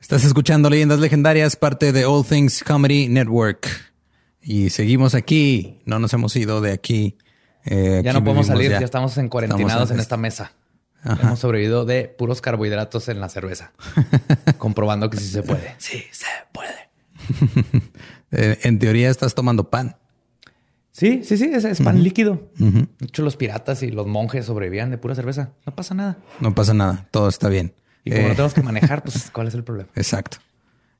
Estás escuchando Leyendas Legendarias, parte de All Things Comedy Network. Y seguimos aquí. No nos hemos ido de aquí. Eh, ya no podemos salir, ya. estamos en cuarentinados en esta mesa. Hemos sobrevivido de puros carbohidratos en la cerveza. comprobando que sí se puede. Sí, se puede. Eh, en teoría estás tomando pan. Sí, sí, sí, es, pan líquido. De hecho, los piratas y los monjes sobrevivían de pura cerveza. No pasa nada. No pasa nada, todo está bien. Y como no eh, tenemos que manejar, pues, ¿cuál es el problema? Exacto.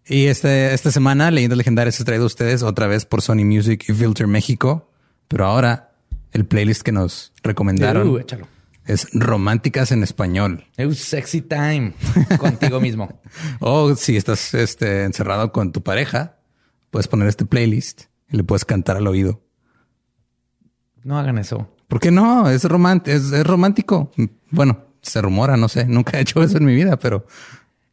Y este, esta semana, Leyendas Legendarias ha traído a ustedes otra vez por Sony Music y Filter México. Pero ahora, el playlist que nos recomendaron uh, es Románticas en Español. Es sexy time contigo mismo. o si estás este, encerrado con tu pareja, puedes poner este playlist y le puedes cantar al oído. No hagan eso. ¿Por qué no? Es, es romántico. Bueno, se rumora, no sé, nunca he hecho eso en mi vida, pero...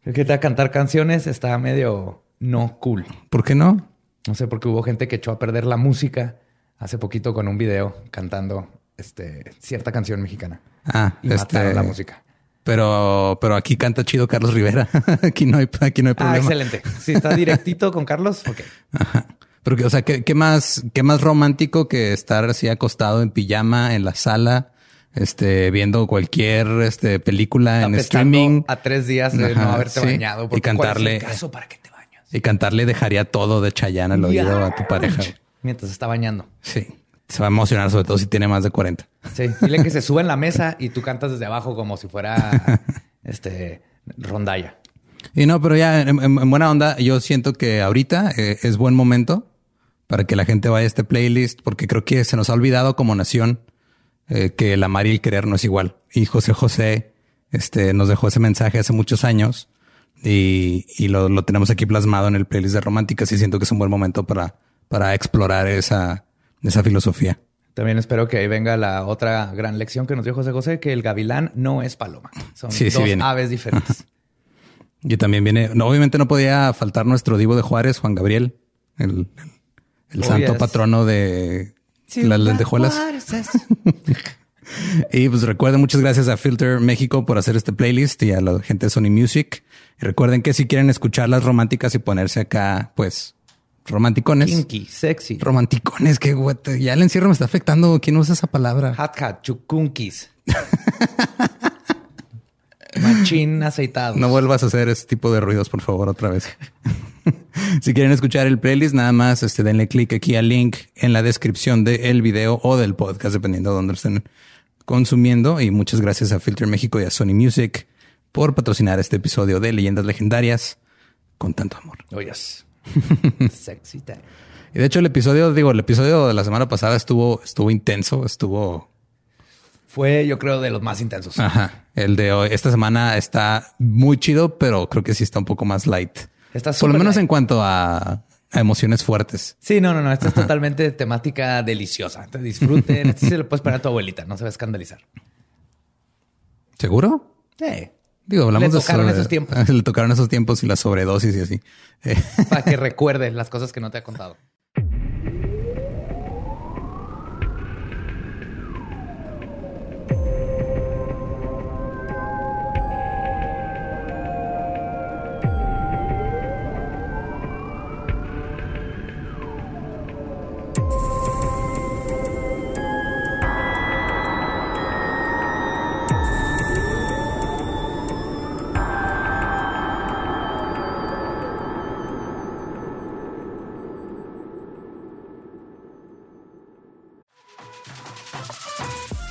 El que te cantar canciones está medio no cool. ¿Por qué no? No sé, porque hubo gente que echó a perder la música hace poquito con un video cantando este, cierta canción mexicana. Ah, y este... la música. Pero, pero aquí canta chido Carlos Rivera. aquí no hay, aquí no hay ah, problema. Ah, excelente. Si está directito con Carlos, ok. Ajá. Pero, o sea, ¿qué, ¿qué, más, qué más romántico que estar así acostado en pijama en la sala este, viendo cualquier este, película en streaming. A tres días de no haberte bañado. Y cantarle. caso para que te bañas? Y cantarle dejaría todo de Chayanne al oído a tu pareja. Mientras está bañando. Sí. Se va a emocionar, sobre todo si tiene más de 40. Sí. Dile que se sube en la mesa y tú cantas desde abajo como si fuera este rondalla. Y no, pero ya en, buena onda, yo siento que ahorita eh, es buen momento para que la gente vaya a este playlist, porque creo que se nos ha olvidado como nación eh, que el amar y el querer no es igual. Y José José este, nos dejó ese mensaje hace muchos años y, y lo, lo, tenemos aquí plasmado en el playlist de románticas y siento que es un buen momento para, para explorar esa, esa filosofía. También espero que ahí venga la otra gran lección que nos dio José José, que el gavilán no es paloma. Son dos aves diferentes. y también viene, no, obviamente no podía faltar nuestro divo de Juárez, Juan Gabriel, el, el, santo patrono de las lentejuelas. y pues recuerden, muchas gracias a Filter México por hacer este playlist y a la gente de Sony Music. Y recuerden que si quieren escuchar las románticas y ponerse acá, pues romanticones. Kinky, sexy. Romanticones, que ya el encierro me está afectando. ¿Quién usa esa palabra? Hot cat, chukunkis. Machín aceitado. No vuelvas a hacer ese tipo de ruidos, por favor, otra vez. si quieren escuchar el playlist, nada más este, denle clic aquí al link en la descripción del video o del podcast, dependiendo de dónde estén consumiendo. Y muchas gracias a Filter México y a Sony Music por patrocinar este episodio de Leyendas Legendarias con tanto amor. Oh, yes. Sexy time. Y de hecho, el episodio, digo, el episodio de la semana pasada estuvo, estuvo intenso, estuvo fue, yo creo, de los más intensos. Ajá. El de hoy, esta semana está muy chido, pero creo que sí está un poco más light. Está Por lo menos en cuanto a, emociones fuertes. Sí, no, no, no. Esta es totalmente temática deliciosa. Te disfruten. este se lo puedes poner a tu abuelita. No se va a escandalizar. ¿Seguro? Sí. Digo, hablamos Le tocaron esos tiempos. Le tocaron esos tiempos y la sobredosis y así. Para que recuerde las cosas que no te ha contado.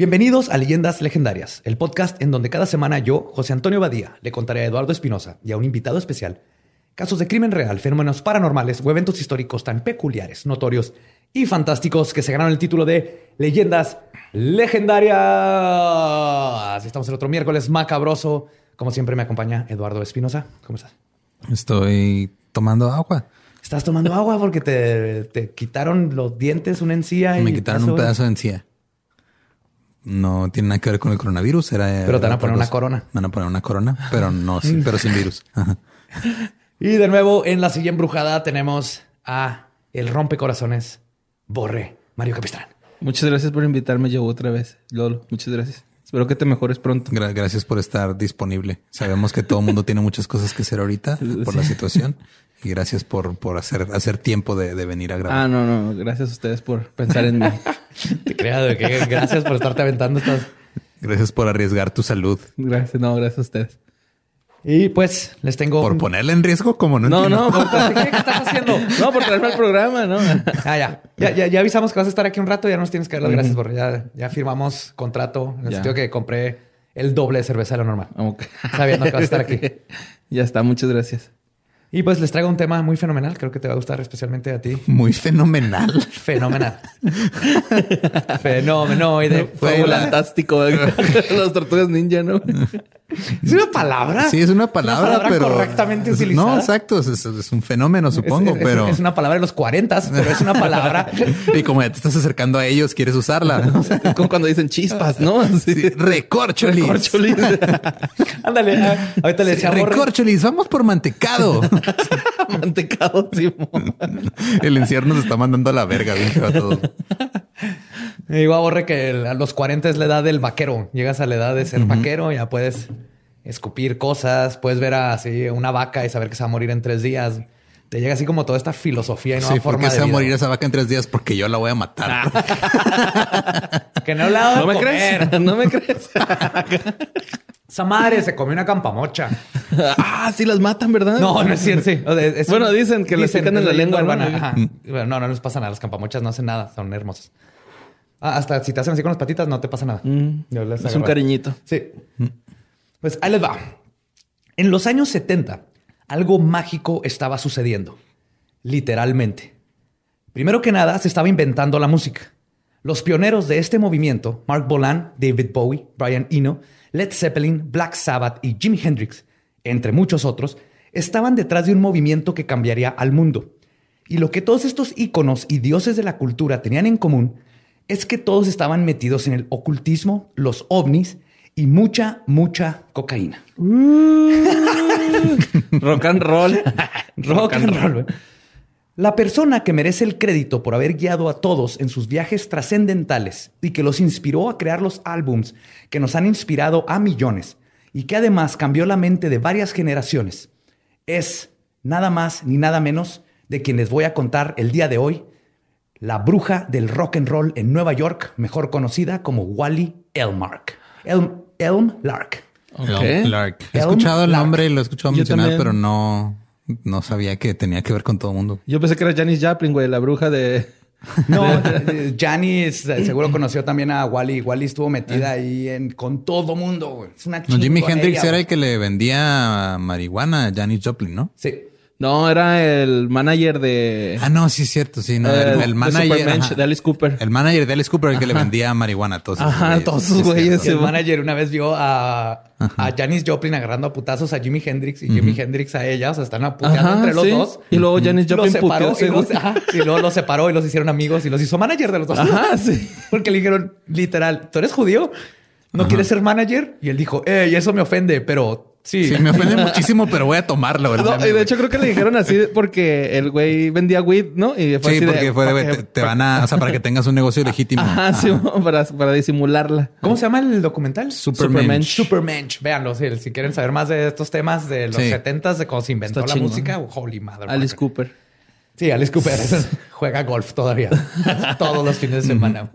Bienvenidos a Leyendas Legendarias, el podcast en donde cada semana yo, José Antonio Badía, le contaré a Eduardo Espinosa y a un invitado especial casos de crimen real, fenómenos paranormales o eventos históricos tan peculiares, notorios y fantásticos que se ganaron el título de Leyendas Legendarias. Estamos el otro miércoles macabroso. Como siempre me acompaña Eduardo Espinosa. ¿Cómo estás? Estoy tomando agua. Estás tomando agua porque te, te quitaron los dientes, una encía. Me y quitaron un pedazo de encía. No tiene nada que ver con el coronavirus. Era, Pero te van a poner una cosa. corona. Van a poner una corona, pero no, sí, pero sin virus. Ajá. Y de nuevo, en la silla embrujada tenemos a el rompecorazones, Borre, Mario Capistrán. Muchas gracias por invitarme yo otra vez, Lolo. Muchas gracias. Espero que te mejores pronto. Gra- gracias por estar disponible. Sabemos que todo el mundo tiene muchas cosas que hacer ahorita por la situación. Y gracias por, por hacer, hacer tiempo de, de venir a grabar. Ah, no, no. Gracias a ustedes por pensar en mí. Te de que gracias por estarte aventando estas. Gracias por arriesgar tu salud. Gracias, no, gracias a ustedes. Y pues les tengo. Por ponerla en riesgo, como no No, entiendo. no, por, ¿Qué, qué estás haciendo? no, por traerme al programa, ¿no? Ah, ya. Ya, ya. ya avisamos que vas a estar aquí un rato. Ya nos tienes que dar las gracias, Borre. Ya, ya firmamos contrato en el Ya. sentido que compré el doble de cerveza de lo normal. Ok. Sabiendo que vas a estar aquí. Ya está, muchas gracias. Y pues les traigo un tema muy fenomenal. Creo que te va a gustar especialmente a ti. Muy fenomenal. Fenomenal. Fenomenoide. Fue fantástico. Las tortugas ninja, ¿no? ¿Es una palabra? Sí, es una palabra, palabra pero. correctamente utilizada. No, exacto. Es, un fenómeno, supongo, Es- es- pero. Es una palabra de los 40, pero es una palabra. Y como ya te estás acercando a ellos, quieres usarla. Es como cuando dicen chispas, ¿no? Sí, Sí. Recorcholis. Corcholis. Ándale. ah, Ahorita le decía Borre. Recorcholis, vamos por mantecado. Mantecado, Simón. El encierro nos está mandando a la verga, bien a todos. Le digo a Borre que el- a los 40 es la edad del vaquero. Llegas a la edad de ser vaquero, ya puedes escupir cosas, puedes ver así una vaca y saber que se va a morir en tres días. Te llega así como toda esta filosofía y nueva Sí, forma porque de se va a morir esa vaca en tres días porque yo la voy a matar. Que no he hablado de ¿No me comer. crees? ¿No me crees? Esa madre se comió una campamocha. ah, sí las matan, ¿verdad? No, no es cierto, sí. O sea, es Bueno, dicen que les pican en la lengua, ¿no? urbana. Ajá. Bueno, no, no les pasa nada. Las campamochas no hacen nada. Son hermosas. Ah, hasta si te hacen así con las patitas, no te pasa nada. Yo les Es un cariñito. Sí. Pues ahí les va. En los años 70, algo mágico estaba sucediendo. Literalmente. Primero que nada, se estaba inventando la música. Los pioneros de este movimiento, Mark Bolan, David Bowie, Brian Eno, Led Zeppelin, Black Sabbath y Jimi Hendrix, entre muchos otros, estaban detrás de un movimiento que cambiaría al mundo. Y lo que todos estos íconos y dioses de la cultura tenían en común es que todos estaban metidos en el ocultismo, los ovnis y mucha, mucha cocaína. Rock and roll. Rock and roll. güey. La persona que merece el crédito por haber guiado a todos en sus viajes trascendentales y que los inspiró a crear los álbums que nos han inspirado a millones y que además cambió la mente de varias generaciones es nada más ni nada menos de quien les voy a contar el día de hoy, la bruja del rock and roll en Nueva York, mejor conocida como Wally Elmark. Elm, Elm Lark. Ok. Elm Lark. He Elm escuchado el Lark. nombre y lo he escuchado Yo mencionar, también. pero no, no sabía que tenía que ver con todo el mundo. Yo pensé que era Janis Joplin, güey, la bruja de... No, eh, Janis eh, seguro conoció también a Wally. Wally estuvo metida ahí en, con todo mundo. güey. Es una No, Jimi Hendrix era el que le vendía marihuana a Janis Joplin, ¿no? Sí. No, era el manager de... Ah, no, sí es cierto, sí. No, eh, el, manager. Ajá. de Alice Cooper. El manager de Alice Cooper el que le vendía marihuana a todos. Ajá, güeyes. todos es güeyes. Y el manager una vez vio a, a Janis Joplin agarrando a putazos a Jimi Hendrix y Jimi Hendrix a ella. O sea, están puteando Ajá, entre los sí. dos. Y luego Janis Los Joplin separó puteó, y, los, según. ajá, y luego los separó y los hicieron amigos y los hizo manager de los dos. Ajá, sí. Porque le dijeron, literal, ¿tú eres judío? ¿No quieres ser manager? Y él dijo, eh, y eso me ofende, pero sí. Sí, me ofende muchísimo, pero voy a tomarlo. No, y de hecho creo que le dijeron así porque el güey vendía weed, ¿no? Y fue Sí, así de- porque fue de, te, te van a, o sea, para que tengas un negocio legítimo. Ajá, sí, para, para disimularla. ¿Cómo se llama el documental? Supermensch. Supermensch. Véanlo, si, si quieren saber más de estos temas de los Sí. 70s, de cómo se inventó Está la chingón. música. Holy mother. Alice Cooper. Sí, Alice Cooper juega golf todavía. Todos los fines de semana.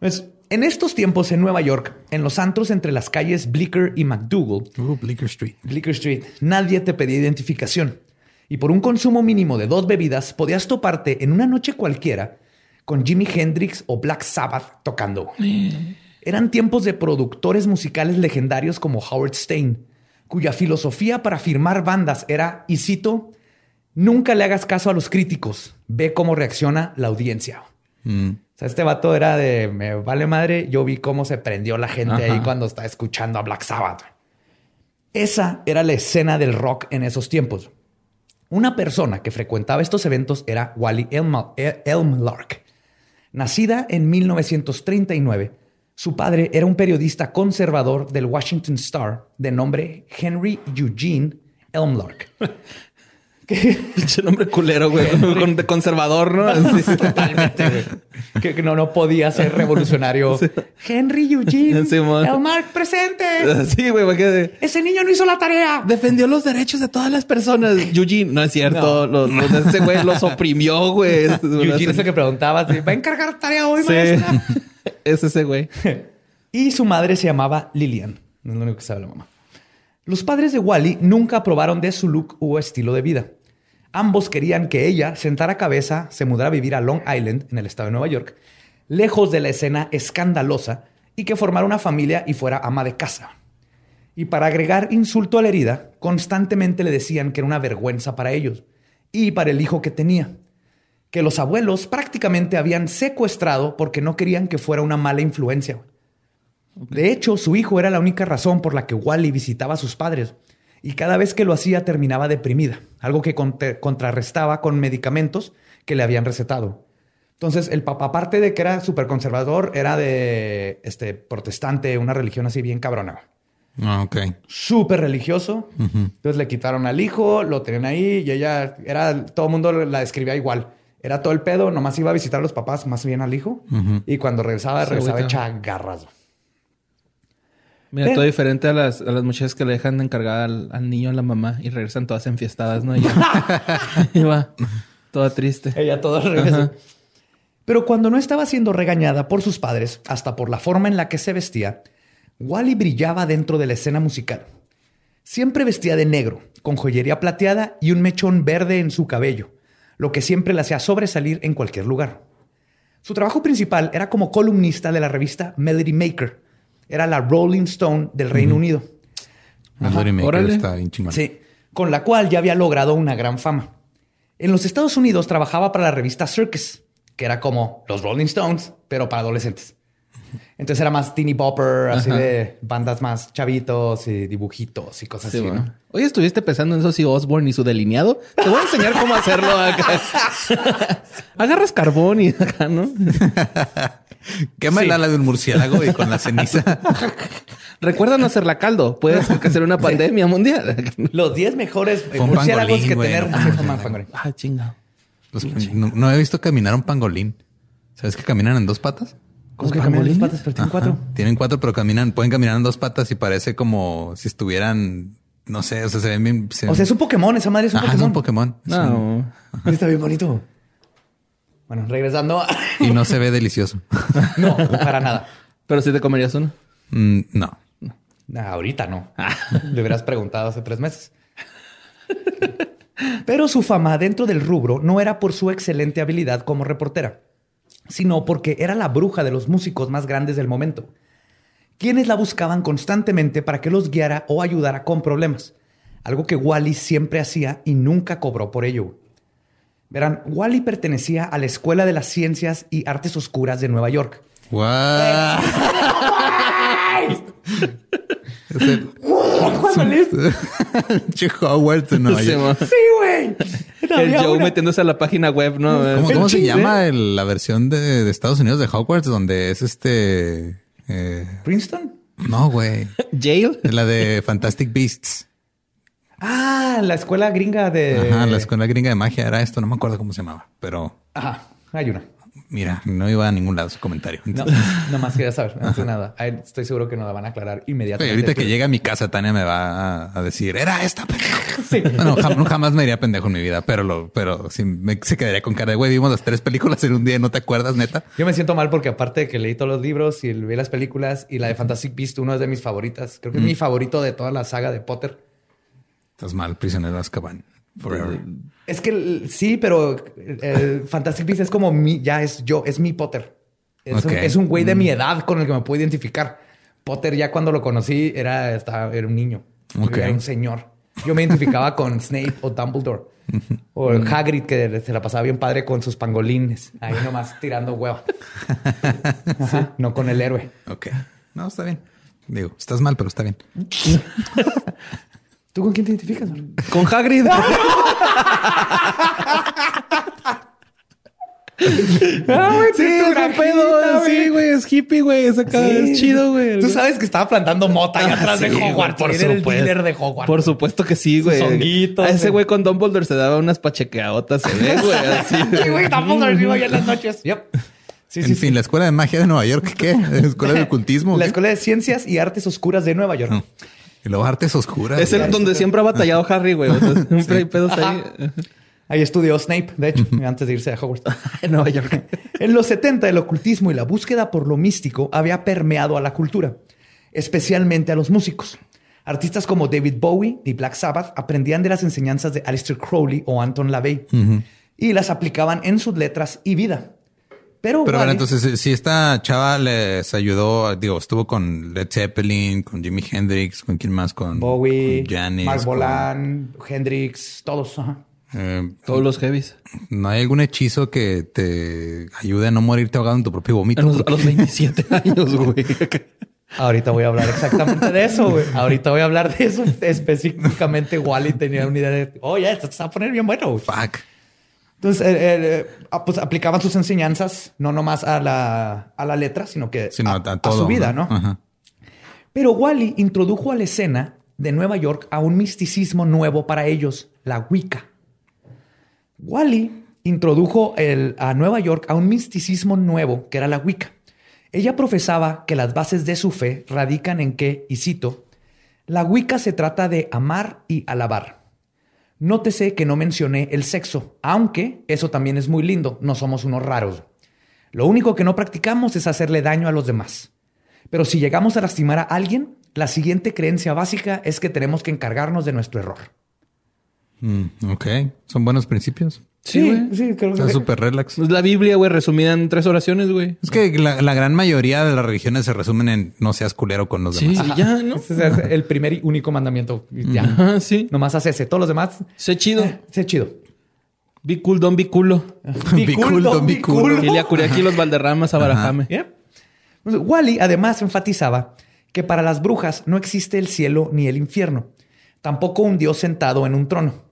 Pues, en estos tiempos en Nueva York, en los antros entre las calles Bleecker y McDougal, Uh, Bleecker Street. Bleecker Street, nadie te pedía identificación. Y por un consumo mínimo de dos bebidas, podías toparte en una noche cualquiera con Jimi Hendrix o Black Sabbath tocando. Eran tiempos de productores musicales legendarios como Howard Stein, cuya filosofía para firmar bandas era, y cito, nunca le hagas caso a los críticos, ve cómo reacciona la audiencia. Mm. Sea, este vato era de, me vale madre, yo vi cómo se prendió la gente ahí cuando estaba escuchando a Black Sabbath. Esa era la escena del rock en esos tiempos. Una persona que frecuentaba estos eventos era Wally Elm- El- Elmlark. Nacida en 1939, su padre era un periodista conservador del Washington Star de nombre Henry Eugene Elmlark. Pinche nombre culero, güey. Con- de conservador, ¿no? Así. Totalmente, güey. Que, que no, no podía ser revolucionario. Henry Eugene Simón. Elmlark presente. Sí, güey, porque Ese niño no hizo la tarea. defendió los derechos de todas las personas. Eugene, no es cierto. Los, los- ese güey los oprimió, güey. Eugene es el que preguntaba, si, ¿va a encargar tarea hoy, Sí. maestra? Es ese güey. Y su madre se llamaba Lillian. Es lo único que sabe la mamá. Los padres de Wally nunca aprobaron de su look o estilo de vida. Ambos querían que ella sentara cabeza, se mudara a vivir a Long Island, en el estado de Nueva York, lejos de la escena escandalosa y que formara una familia y fuera ama de casa. Y para agregar insulto a la herida, constantemente le decían que era una vergüenza para ellos y para el hijo que tenía. Que los abuelos prácticamente habían secuestrado porque no querían que fuera una mala influencia. De hecho, su hijo era la única razón por la que Wally visitaba a sus padres. Y cada vez que lo hacía terminaba deprimida, algo que contra- contrarrestaba con medicamentos que le habían recetado. Entonces, el papá, aparte de que era súper conservador, era de este, protestante, una religión así bien cabrona. Ah, ok. Súper religioso. Entonces le quitaron al hijo, lo tenían ahí y ella era, todo el mundo la describía igual. Era todo el pedo, nomás iba a visitar a los papás, más bien al hijo. Y cuando regresaba, regresaba hecha garras. Mira, todo diferente a las, a las muchachas que le dejan de encargar al, al niño a la mamá y regresan todas enfiestadas, ¿no? Y, y va toda triste. Ella todo al revés. Pero cuando no estaba siendo regañada por sus padres, hasta por la forma en la que se vestía, Wally brillaba dentro de la escena musical. Siempre vestía de negro, con joyería plateada y un mechón verde en su cabello, lo que siempre la hacía sobresalir en cualquier lugar. Su trabajo principal era como columnista de la revista Melody Maker. Era la Rolling Stone del Reino Unido. Maker órale. está bien. Sí, con la cual ya había logrado una gran fama. En los Estados Unidos trabajaba para la revista Circus, que era como los Rolling Stones, pero para adolescentes. Entonces era más teeny bopper, así Ajá. de bandas más chavitos y dibujitos y cosas Sí, así. ¿no? Oye, ¿estuviste pensando en Sosie Osborne y su delineado? Te voy a enseñar cómo hacerlo acá. Agarras carbón y acá, ¿no? Quema el Sí. ala de un murciélago y con la ceniza. Recuerda no hacerla caldo. Puedes hacer una pandemia mundial. Los 10 mejores murciélagos pangolín, que güey, tener. pangolín. Ah, chinga. No, no he visto caminar un pangolín. ¿Sabes que caminan en dos patas? ¿Cómo que caminan las patas? Pero tienen Ajá. cuatro. Tienen cuatro, pero caminan, pueden caminar en dos patas y parece como si estuvieran, no sé, o sea, se ven bien. se- O sea, es un Pokémon. Esa madre es un Ajá, es Pokémon. un Pokémon. Es un- No. Está bien bonito. Bueno, regresando. y no se ve delicioso. no, para nada. Pero si te comerías uno. Mm, no. Nah, ahorita no. Le hubieras preguntado hace tres meses. Pero su fama dentro del rubro no era por su excelente habilidad como reportera, sino porque era la bruja de los músicos más grandes del momento, quienes la buscaban constantemente para que los guiara o ayudara con problemas, algo que Wally siempre hacía y nunca cobró por ello. Verán, Wally pertenecía a la Escuela de las Ciencias y Artes Oscuras de Nueva York. Che Howard de Nueva Sí, York. mo. Sí, güey. El Joe una- metiéndose a la página web, ¿no? ¿Cómo, cómo se llama el- la versión de, de Estados Unidos de Hogwarts donde es este? eh, ¿Princeton? no, güey. Jail. La de Fantastic Beasts. Ah, la escuela gringa de. Ajá, la escuela gringa de magia era esto. No me acuerdo cómo se llamaba, pero Ajá, hay una. mira, no iba a ningún lado su comentario. No, Entonces, nomás quería saber. No sé nada. Estoy seguro que nos la van a aclarar inmediatamente. ahorita que llegue a mi casa, Tania me va a, decir, era esta pendejo. Bueno, jam- jamás me diría pendejo en mi vida, pero lo, pero sí me, se quedaría con cara de güey. Vimos las tres películas en un día y no te acuerdas, neta. Yo me siento mal porque aparte de que leí todos los libros y vi las películas y la de Fantastic Beast, uno es de mis favoritas. Creo que es mi favorito de toda la saga de Potter. Estás mal, prisionero de Azkaban. Forever. Es que sí, pero el Fantastic Beast es como mi, ya es yo, es mi Potter. Es, Ok. un, es un güey de mi edad con el que me puedo identificar. Potter ya cuando lo conocí era, estaba, era un niño. Ok. Era un señor. Yo me identificaba con Snape o Dumbledore. O el Hagrid que se la pasaba bien padre con sus pangolines. Ahí nomás tirando hueva. Ajá, No con el héroe. Ok. No, está bien. Digo, estás mal, pero está bien. ¿Tú con quién te identificas? Con Hagrid. Ah, güey, Sí, es un pedo. Sí, güey, es hippie, güey. Es acá, Sí. es chido, güey. Tú sabes que estaba plantando mota ahí Ah, atrás de sí, Hogwarts. por Era el supuesto. dealer de Hogwarts. Por supuesto que sí, güey. A ese güey. güey con Dumbledore se daba unas pachequeadotas, se ve, güey. Así. Sí, güey, estamos arriba ya en las noches. Yep. Sí, en sí, fin, sí. la escuela de magia de Nueva York, ¿qué? ¿La escuela de ocultismo? La ¿qué? Escuela de Ciencias y Artes Oscuras de Nueva York. No. Y luego artes oscuras. Es el güey. donde siempre ha batallado Harry, güey. O sea, siempre hay pedos ahí. Ahí estudió Snape, de hecho, antes de irse a Hogwarts. En Nueva York. En los 70, el ocultismo y la búsqueda por lo místico había permeado a la cultura, especialmente a los músicos. Artistas como David Bowie y Black Sabbath aprendían de las enseñanzas de Aleister Crowley o Anton LaVey y las aplicaban en sus letras y vida. Pero, Pero bueno, Wally- entonces, si esta chava les ayudó, digo, estuvo con Led Zeppelin, con Jimi Hendrix, con quién más, con Bowie, con Janis, Mark con- Bolan, Hendrix, todos. ajá. eh, Todos los heavies. ¿No hay algún hechizo que te ayude a no morirte ahogado en tu propio A vómito? los, a los 27 años, güey. Ahorita voy a hablar exactamente de eso, güey. Ahorita voy a hablar de eso específicamente. Wally tenía una idea de, oh, ya, esto se va a poner bien bueno. güey". Fuck. Entonces, eh, eh, ah, pues aplicaban sus enseñanzas no nomás a la, a la letra, sino que Sino a, a, a todo. su vida, ¿no? Ajá. Pero Wally introdujo a la escena de Nueva York a un misticismo nuevo para ellos, la Wicca. Wally introdujo el- a Nueva York a un misticismo nuevo que era la Wicca. Ella profesaba que las bases de su fe radican en que, y cito, la Wicca se trata de amar y alabar. Nótese que no mencioné el sexo, aunque eso también es muy lindo, no somos unos raros. Lo único que no practicamos es hacerle daño a los demás. Pero si llegamos a lastimar a alguien, la siguiente creencia básica es que tenemos que encargarnos de nuestro error. Mm, ok. Son buenos principios. Sí, güey. sí, creo Está súper relax. Es la Biblia, güey, resumida en tres oraciones, güey. Es que la, la gran mayoría de las religiones se resumen en no seas culero con los Sí, demás. ya, ¿no? Ese es el primer y único mandamiento. Ya. Ajá, sí. Nomás hace ese. Todos los demás, Sé chido. eh, sé chido. Be cool, don't be culo. Be cool, don't be cool. Y le acuré aquí los Valderramas a Barajame. Yep. Entonces, Wally además enfatizaba que para las brujas no existe el cielo ni el infierno, tampoco un dios sentado en un trono.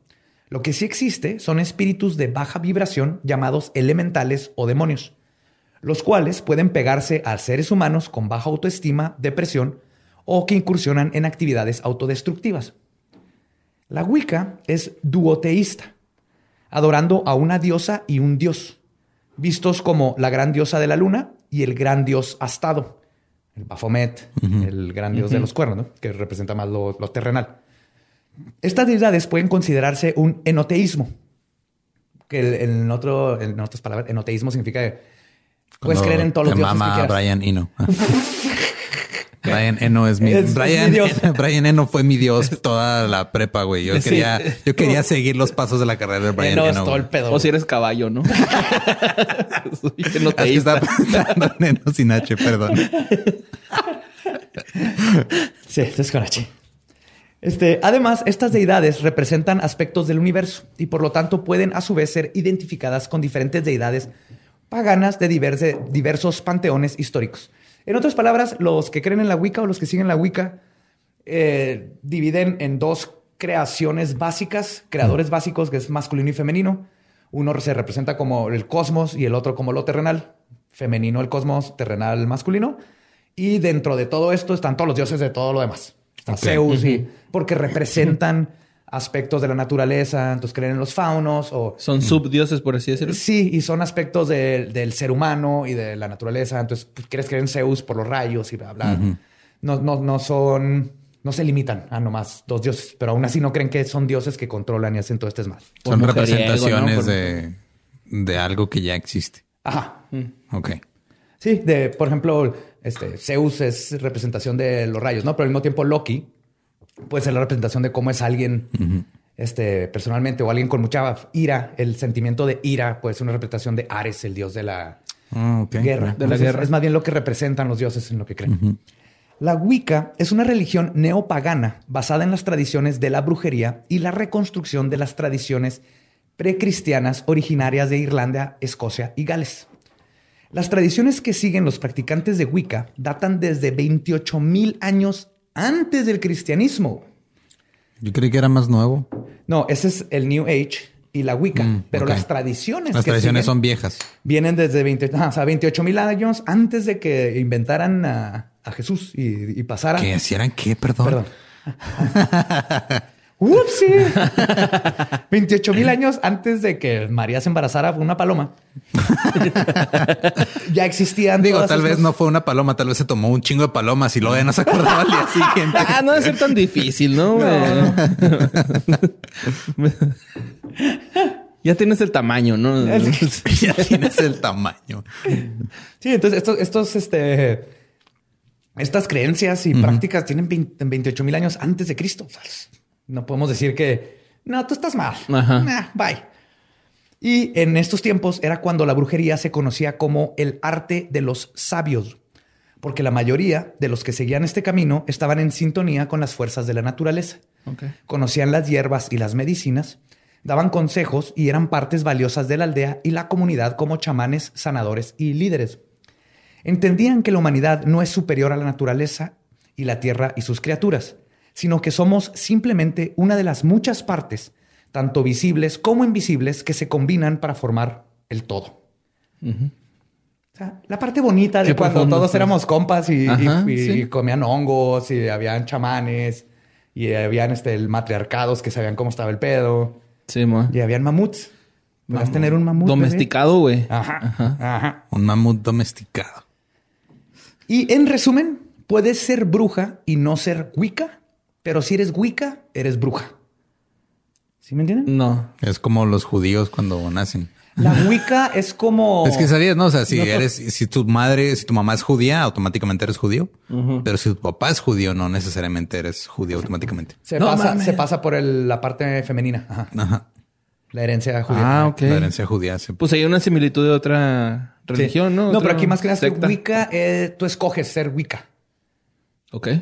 Lo que sí existe son espíritus de baja vibración llamados elementales o demonios, los cuales pueden pegarse a seres humanos con baja autoestima, depresión o que incursionan en actividades autodestructivas. La Wicca es duoteísta, adorando a una diosa y un dios, vistos como la gran diosa de la luna y el gran dios astado, el Baphomet, el gran dios de los cuernos, ¿no? que representa más lo, lo terrenal. Estas deidades pueden considerarse un enoteísmo, que en, otro, en otras palabras, enoteísmo significa que puedes Cuando creer en todos los te dioses que mama quieras. Brian Eno. Brian Eno es mi, Es- es Brian, mi dios. Brian Eno fue mi dios toda la prepa, güey. Yo Sí. quería, yo quería seguir los pasos de la carrera de Brian Eno es Eno. todo el pedo. O si eres caballo, ¿no? Soy Es que estaba pensando en Eno sin H, perdón. Sí, es con H. Este, además, estas deidades representan aspectos del universo y por lo tanto pueden a su vez ser identificadas con diferentes deidades paganas de diversos panteones históricos. En otras palabras, los que creen en la Wicca o los que siguen la Wicca eh, dividen en dos creaciones básicas, creadores básicos, que es masculino y femenino. Uno se representa como el cosmos y el otro como lo terrenal. Femenino el cosmos, terrenal masculino. Y dentro de todo esto están todos los dioses de todo lo demás. Ok. Zeus y porque representan aspectos de la naturaleza, entonces creen en los faunos o Son subdioses, por así decirlo. Sí, y son aspectos de- del ser humano y de la naturaleza. Entonces, pues, quieres creer en Zeus por los rayos y bla, bla. no, no, no son, no se limitan a nomás dos dioses, pero aún así no creen que son dioses que controlan y hacen todo este mal. Por Son representaciones ¿no? Por- de, de algo que ya existe. Ajá. Ok. Sí, de, por ejemplo, este, Zeus es representación de los rayos, ¿no? Pero al mismo tiempo Loki puede ser la representación de cómo es alguien este, personalmente o alguien con mucha ira. El sentimiento de ira puede ser una representación de Ares, el dios de la, Ah, guerra. De la guerra. Es más bien lo que representan los dioses en lo que creen. La Wicca es una religión neopagana basada en las tradiciones de la brujería y la reconstrucción de las tradiciones precristianas originarias de Irlanda, Escocia y Gales. Las tradiciones que siguen los practicantes de Wicca datan desde 28 mil años antes del cristianismo. Yo creí que era más nuevo. No, ese es el New Age y la Wicca, Mm, pero las tradiciones Las que tradiciones siguen son viejas. vienen desde 20, ajá, o sea, 28 mil años antes de que inventaran a, a Jesús y, y pasara. ¿Qué? ¿Si eran qué? Perdón. Perdón. ¡Upsi! 28 mil años antes de que María se embarazara por una paloma. ya existían. Digo, tal vez no fue una paloma, tal vez se tomó un chingo de palomas y luego ya no se acordaba al día siguiente. Ah, no debe ser tan difícil, ¿no? ya tienes el tamaño, ¿no? ya tienes el tamaño. Sí, entonces estos, estos, este, estas creencias y prácticas tienen 20 28 mil años antes de Cristo. No podemos decir que no, tú estás mal. Ajá. Nah, bye. Y en estos tiempos era cuando la brujería se conocía como el arte de los sabios, porque la mayoría de los que seguían este camino estaban en sintonía con las fuerzas de la naturaleza. Ok. Conocían las hierbas y las medicinas, daban consejos y eran partes valiosas de la aldea y la comunidad como chamanes, sanadores y líderes. Entendían que la humanidad no es superior a la naturaleza y la tierra y sus criaturas, sino que somos simplemente una de las muchas partes, tanto visibles como invisibles, que se combinan para formar el todo. O sea, la parte bonita de Qué cuando profundo, todos pues. éramos compas y, y- Ajá, y sí. comían hongos y habían chamanes y habían este, el matriarcados que sabían cómo estaba el pedo Sí, mo. y habían mamuts. Vas a tener un mamut. Domesticado, güey. Ajá, ajá. Un mamut domesticado. Y en resumen, puedes ser bruja y no ser Wicca, pero si eres Wicca, eres bruja. ¿Sí me entienden? No. Es como los judíos cuando nacen. La Wicca es como. Es que sabías, ¿no? O sea, si eres, si tu madre, si tu mamá es judía, automáticamente eres judío. Pero si tu papá es judío, no necesariamente eres judío automáticamente. Se, No pasa, se pasa por el- la parte femenina. Ajá. Ajá. La herencia judía. Ah, ok. La herencia judía. se- Pues hay una similitud de otra Sí. religión, ¿no? No, Otra pero aquí más que nada. Wicca, eh, tú escoges ser Wicca.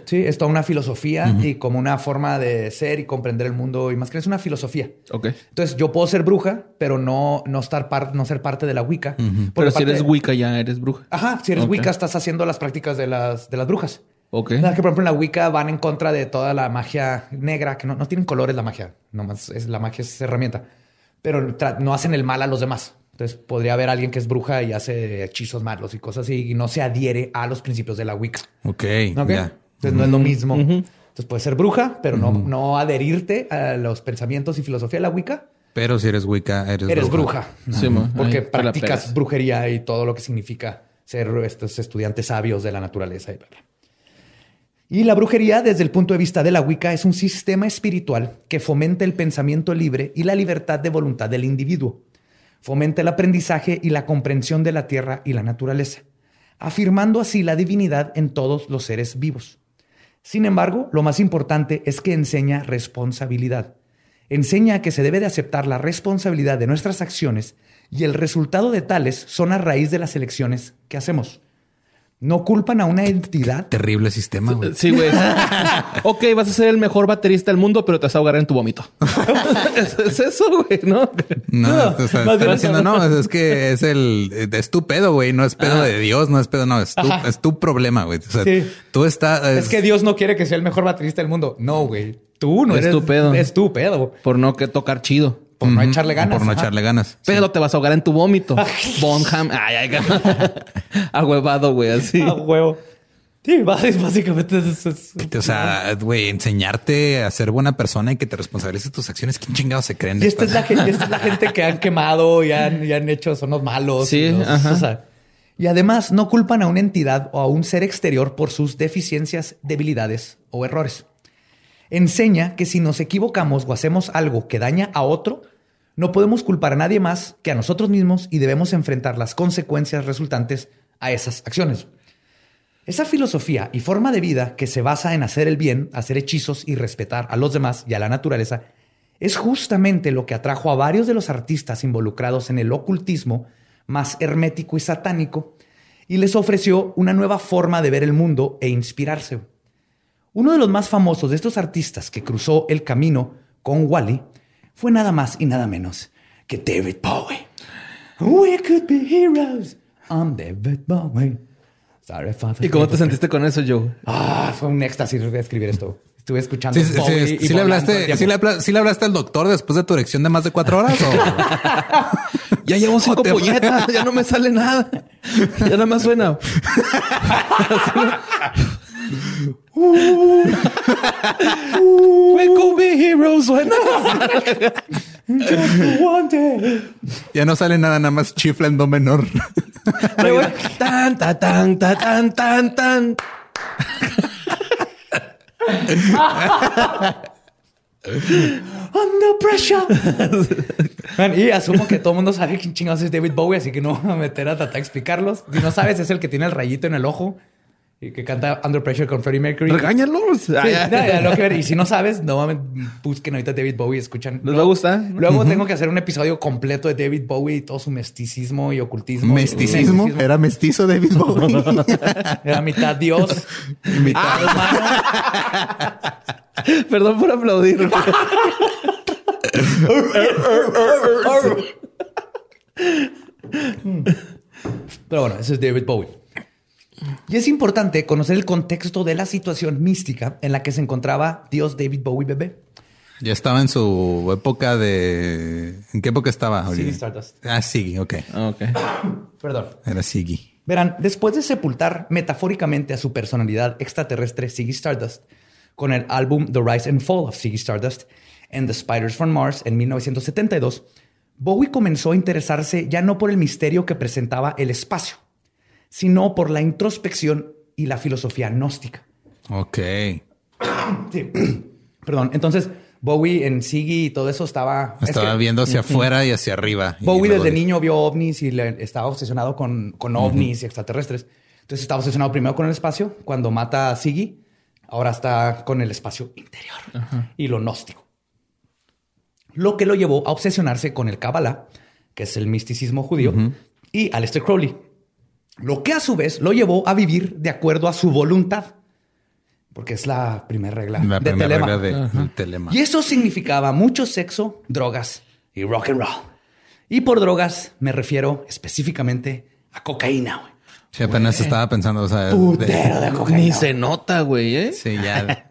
Sí, es toda una filosofía y como una forma de ser y comprender el mundo y más que es una filosofía. Entonces yo puedo ser bruja, pero no, no estar par- no ser parte de la Wicca. Pero si eres Wicca ya eres bruja. Ajá, si eres. Wicca estás haciendo las prácticas de las, de las brujas. Ok. O sea, que por ejemplo en la Wicca van en contra de toda la magia negra, que no, no tienen colores la magia, nomás es, la magia es herramienta, pero no hacen el mal a los demás. Entonces podría haber alguien que es bruja y hace hechizos malos y cosas así y no se adhiere a los principios de la Wicca. Ok. Entonces no es lo mismo. Entonces puedes ser bruja, pero no, no adherirte a los pensamientos y filosofía de la Wicca. Pero si eres Wicca, eres, Eres bruja. Sí. Porque practicas brujería y todo lo que significa ser estos estudiantes sabios de la naturaleza y bla, bla. Y la brujería, desde el punto de vista de la Wicca, es un sistema espiritual que fomenta el pensamiento libre y la libertad de voluntad del individuo. Fomenta el aprendizaje y la comprensión de la tierra y la naturaleza, afirmando así la divinidad en todos los seres vivos. Sin embargo, lo más importante es que enseña responsabilidad. Enseña que se debe de aceptar la responsabilidad de nuestras acciones y el resultado de tales son a raíz de las elecciones que hacemos. No culpan a una entidad. Terrible sistema, güey. Sí, güey. ok, vas a ser el mejor baterista del mundo, pero te vas a ahogar en tu vómito. es, es eso, güey, ¿no? No, No, o sea, más están bien haciendo, no, es que es el, es tu pedo, güey, no es pedo de Dios, no es pedo, no, es tu, es tu problema, güey. O sea, Sí. tú estás, Es que Dios no quiere que sea el mejor baterista del mundo. No, güey. Tú no Es eres tu pedo. Es tu pedo. Por no que tocar chido. Por no echarle ganas. Por no Ajá. echarle ganas. Pero te vas a ahogar en tu vómito. Bonham. Ay, ay, Ahuevado, güey, así. Ah, huevo. Sí, bás- básicamente es, es- O sea, güey, enseñarte a ser buena persona y que te responsabilices tus acciones. ¿Quién chingado se creen? Y esta es, la gente, esta es la gente que han quemado y han, y han hecho, son los malos. Sí, y los- ajá. o sea, y además no culpan a una entidad o a un ser exterior por sus deficiencias, debilidades o errores. Enseña que si nos equivocamos o hacemos algo que daña a otro, no podemos culpar a nadie más que a nosotros mismos y debemos enfrentar las consecuencias resultantes a esas acciones. Esa filosofía y forma de vida que se basa en hacer el bien, hacer hechizos y respetar a los demás y a la naturaleza es justamente lo que atrajo a varios de los artistas involucrados en el ocultismo más hermético y satánico y les ofreció una nueva forma de ver el mundo e inspirarse. Uno de los más famosos de estos artistas que cruzó el camino con Wally fue nada más y nada menos que David Bowie. We could be heroes. I'm David Bowie. Sorry for the ¿Y cómo te sentiste con eso, Joe? Ah, fue un éxtasis de escribir esto. Estuve escuchando Sí, sí, Bowie sí, y sí le hablaste, sí, le, le hablaste al doctor después de tu erección de más de cuatro horas o Ya llevo cinco puñetas, ya no me sale nada. Ya nada más suena. We could be heroes suena. ya no sale nada, nada más chifla en do menor. Tan, ta, tan, ta, tan, tan, tan. Under pressure. Man, y asumo que todo el mundo sabe quién chingados es David Bowie, así que no voy a meter a tratar de explicarlos. Si no sabes, es el que tiene el rayito en el ojo que canta Under Pressure con Freddie Mercury. Regáñalos. Sí. Y si no sabes, no mames, busquen ahorita David Bowie, escuchan. ¿Les va a gustar? Luego tengo que hacer un episodio completo de David Bowie y todo su mesticismo y ocultismo. Mesticismo. Era mestizo David Bowie. Era mitad Dios, mitad humano. Perdón por aplaudir. Pero bueno, ese es David Bowie. Y es importante conocer el contexto de la situación mística en la que se encontraba Dios David Bowie bebé. ya estaba en su época de. ¿En qué época estaba? Ziggy Oli? Stardust. Ah, Siggy, ok. ok. Perdón. Era Siggy. Verán, después de sepultar metafóricamente a su personalidad extraterrestre Ziggy Stardust con el álbum The Rise and Fall of Ziggy Stardust and The Spiders from Mars en 1972, Bowie comenzó a interesarse ya no por el misterio que presentaba el espacio, sino por la introspección y la filosofía gnóstica. Ok. Sí. Perdón. Entonces, Bowie en Ziggy y todo eso estaba... es Estaba que viendo hacia afuera y hacia arriba. Bowie desde de- niño vio ovnis y le- estaba obsesionado con, con ovnis y extraterrestres. Entonces estaba obsesionado primero con el espacio. Cuando mata a Ziggy, ahora está con el espacio interior y lo gnóstico. Lo que lo llevó a obsesionarse con el Kabbalah, que es el misticismo judío, y Aleister Crowley. Lo que a su vez lo llevó a vivir de acuerdo a su voluntad. Porque es la primera regla La de primera Telema. regla de- del telema. Y eso significaba mucho sexo, drogas y rock and roll. Y por drogas me refiero específicamente a cocaína. güey. Sí, apenas estaba pensando, o sea, de- Putero de cocaína. Ni se nota, güey, ¿eh? sí, ya,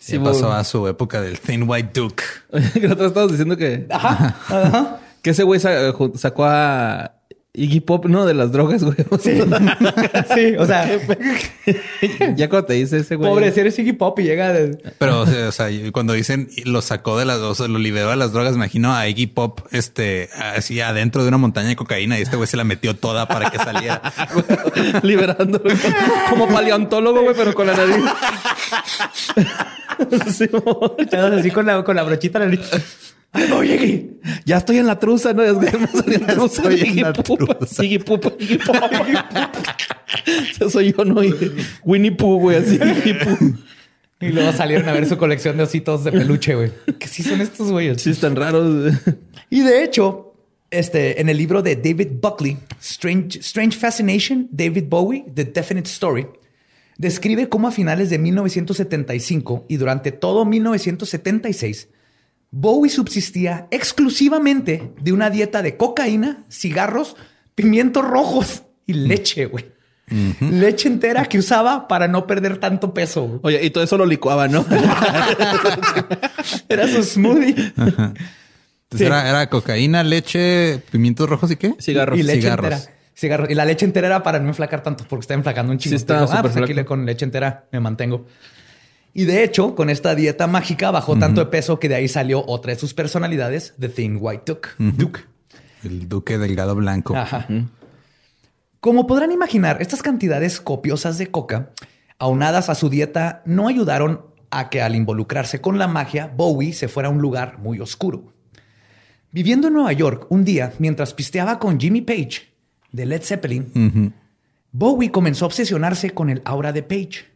Sí, ya pasó a su época del Thin White Duke. que nosotros estábamos diciendo que, Ajá, ajá. que ese güey ju- sacó a Iggy Pop, ¿no? De las drogas, güey. O sea, Sí, o sea, ya cuando te dice ese güey. pobre, si eres Iggy Pop y llega de... Pero, o sea, o sea, cuando dicen lo sacó de las, o sea, lo liberó de las drogas, me imagino a Iggy Pop, este, así adentro de una montaña de cocaína y este güey se la metió toda para que saliera. liberando como paleontólogo, güey, pero con la nariz. Sí, así con la, con la brochita la nariz. ¡Ay, voy, Iggy! Ya estoy en la truza, ¿no? Truza. estoy en la truza. Pop. Ese soy yo, ¿no? Winnie Pooh, güey, así. Y luego salieron a ver su colección de ositos de peluche, güey. ¿Qué sí son estos güeyes? Sí, están raros. Y de hecho, este, en el libro de David Buckley, Strange, Strange Fascination, David Bowie, The Definite Story, describe cómo a finales de 1975 y durante todo 1976, Bowie subsistía exclusivamente de una dieta de cocaína, cigarros, pimientos rojos y leche, güey. Leche entera que usaba para no perder tanto peso. Oye, y todo eso lo licuaba, ¿no? Era su smoothie. Entonces Sí. era, era cocaína, leche, pimientos rojos y qué? Cigarros. Y leche Cigarros. entera. Cigarros. Y la leche entera era para no enflacar tanto, porque está enflacando un chingo. Sí, está ah, súper pues aquí con leche entera me mantengo. Y de hecho, con esta dieta mágica bajó tanto de peso que de ahí salió otra de sus personalidades, The Thin White Duke. Duke. El duque delgado blanco. Ajá. Como podrán imaginar, estas cantidades copiosas de coca, aunadas a su dieta, no ayudaron a que al involucrarse con la magia, Bowie se fuera a un lugar muy oscuro. Viviendo en Nueva York un día, mientras pisteaba con Jimmy Page de Led Zeppelin, Bowie comenzó a obsesionarse con el aura de Page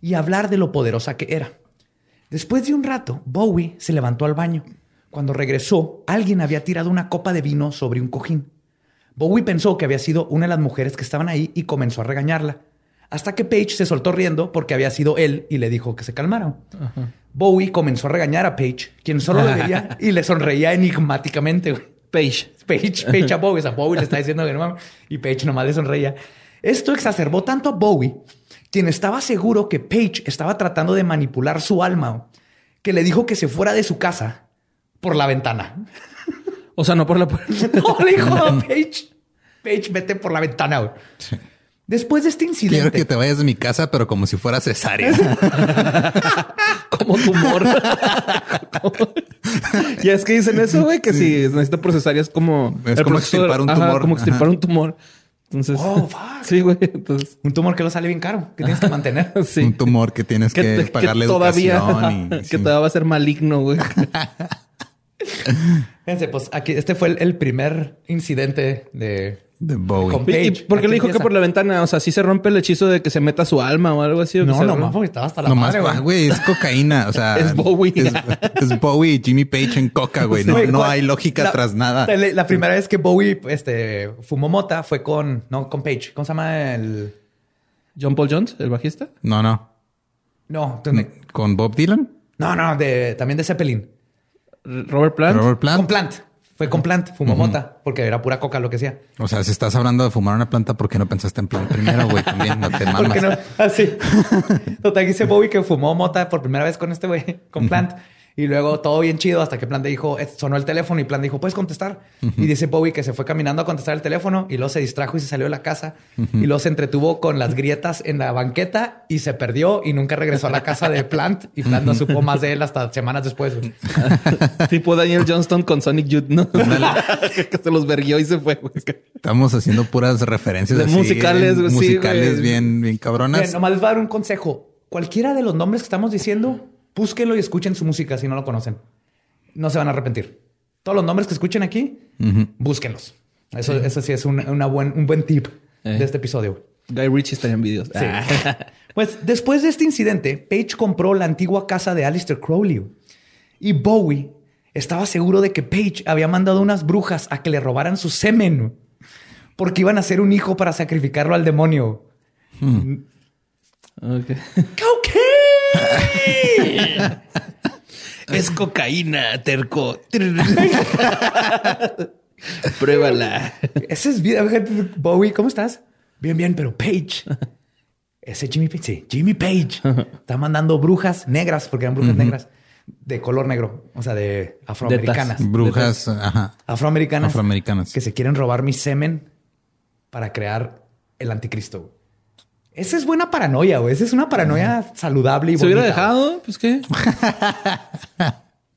y hablar de lo poderosa que era. Después de un rato, Bowie se levantó al baño. Cuando regresó, alguien había tirado una copa de vino sobre un cojín. Bowie pensó que había sido una de las mujeres que estaban ahí y comenzó a regañarla. Hasta que Page se soltó riendo porque había sido él y le dijo que se calmara. Bowie comenzó a regañar a Page, quien solo lo veía y le sonreía enigmáticamente. Page. Page, Page a Bowie. O sea, Bowie le está diciendo que no mames. Y Page nomás le sonreía. Esto exacerbó tanto a Bowie, quien estaba seguro que Page estaba tratando de manipular su alma, que le dijo que se fuera de su casa por la ventana. O sea, no por la puerta. No, le dijo a Page, Page, vete por la ventana. Después de este incidente. Quiero que te vayas de mi casa, pero como si fuera cesárea. como tumor. ya es que dicen eso, güey, que si necesita es como... Es como proceso- extirpar un Ajá, tumor. como extirpar Ajá. un tumor. Entonces... Oh, fuck. Sí, güey. Entonces... Un tumor que lo sale bien caro, que tienes que mantener. Sí. Un tumor que tienes que, te- pagarle todavía, educación. Y, que sí. todavía va a ser maligno, güey. Fíjense, pues aquí, este fue el, el primer incidente de De Bowie. Con- ¿Y- ¿Y Page, por qué aquí le dijo que por la ventana? O sea, sí se rompe el hechizo de que se meta su alma o algo así. o No, se no, rompe? más porque estaba hasta la Nomás, madre, güey. güey, es cocaína. O sea, Es Bowie. Es, es Bowie y Jimmy Page en coca, güey. No, no ¿cuál- hay lógica la- tras nada. La, la primera vez que Bowie este, fumó mota fue con, no, con Page. ¿Cómo se llama el...? John Paul Jones, el bajista. No, no. No, tú- ¿Con Bob Dylan? no, no, de, también de Zeppelin. Robert Plant. Robert Plant. Con Plant. Fue con Plant, fumó mota, porque era pura coca lo que hacía. O sea, si estás hablando de fumar una planta, ¿por qué no pensaste en plan primero, güey? También no te mamas. ¿Por qué no? Así. Total, dice Bowie que fumó mota por primera vez con este güey, con Plant. Y luego todo bien chido hasta que Plant dijo, sonó el teléfono y Plant dijo, ¿puedes contestar? Y dice Bowie que se fue caminando a contestar el teléfono y luego se distrajo y se salió de la casa. Y luego se entretuvo con las grietas en la banqueta y se perdió y nunca regresó a la casa de Plant. Y Plant no supo más de él hasta semanas después. güey. tipo Daniel Johnston con Sonic Youth, ¿no? que se los verguió y se fue. güey. Estamos haciendo puras referencias De así, musicales, sí, musicales bien, bien cabronas. Nomás les voy a dar un consejo. Cualquiera de los nombres que estamos diciendo, búsquenlo y escuchen su música si no lo conocen. No se van a arrepentir. Todos los nombres que escuchen aquí, búsquenlos. Eso, eso sí es un, una buen, un buen tip Eh. de este episodio. Guy Ritchie estaría en videos. Sí. Ah. Pues después de este incidente, Page compró la antigua casa de Alistair Crowley. Y Bowie estaba seguro de que Page había mandado unas brujas a que le robaran su semen. Porque iban a hacer un hijo para sacrificarlo al demonio. Ok. ¡Cocaine! Es cocaína, terco. Pruébala. Ese es vida. Bowie, ¿cómo estás? Bien, bien, pero Page. Ese Jimmy Page, sí, Jimmy Page. Está mandando brujas negras, porque eran brujas negras, de color negro, o sea, de afroamericanas. Brujas, ajá. Afroamericanas. Afroamericanas. Que se quieren robar mi semen para crear el anticristo. Esa es buena paranoia, güey. Esa es una paranoia saludable y ¿Se hubiera bonita, dejado? Pues qué.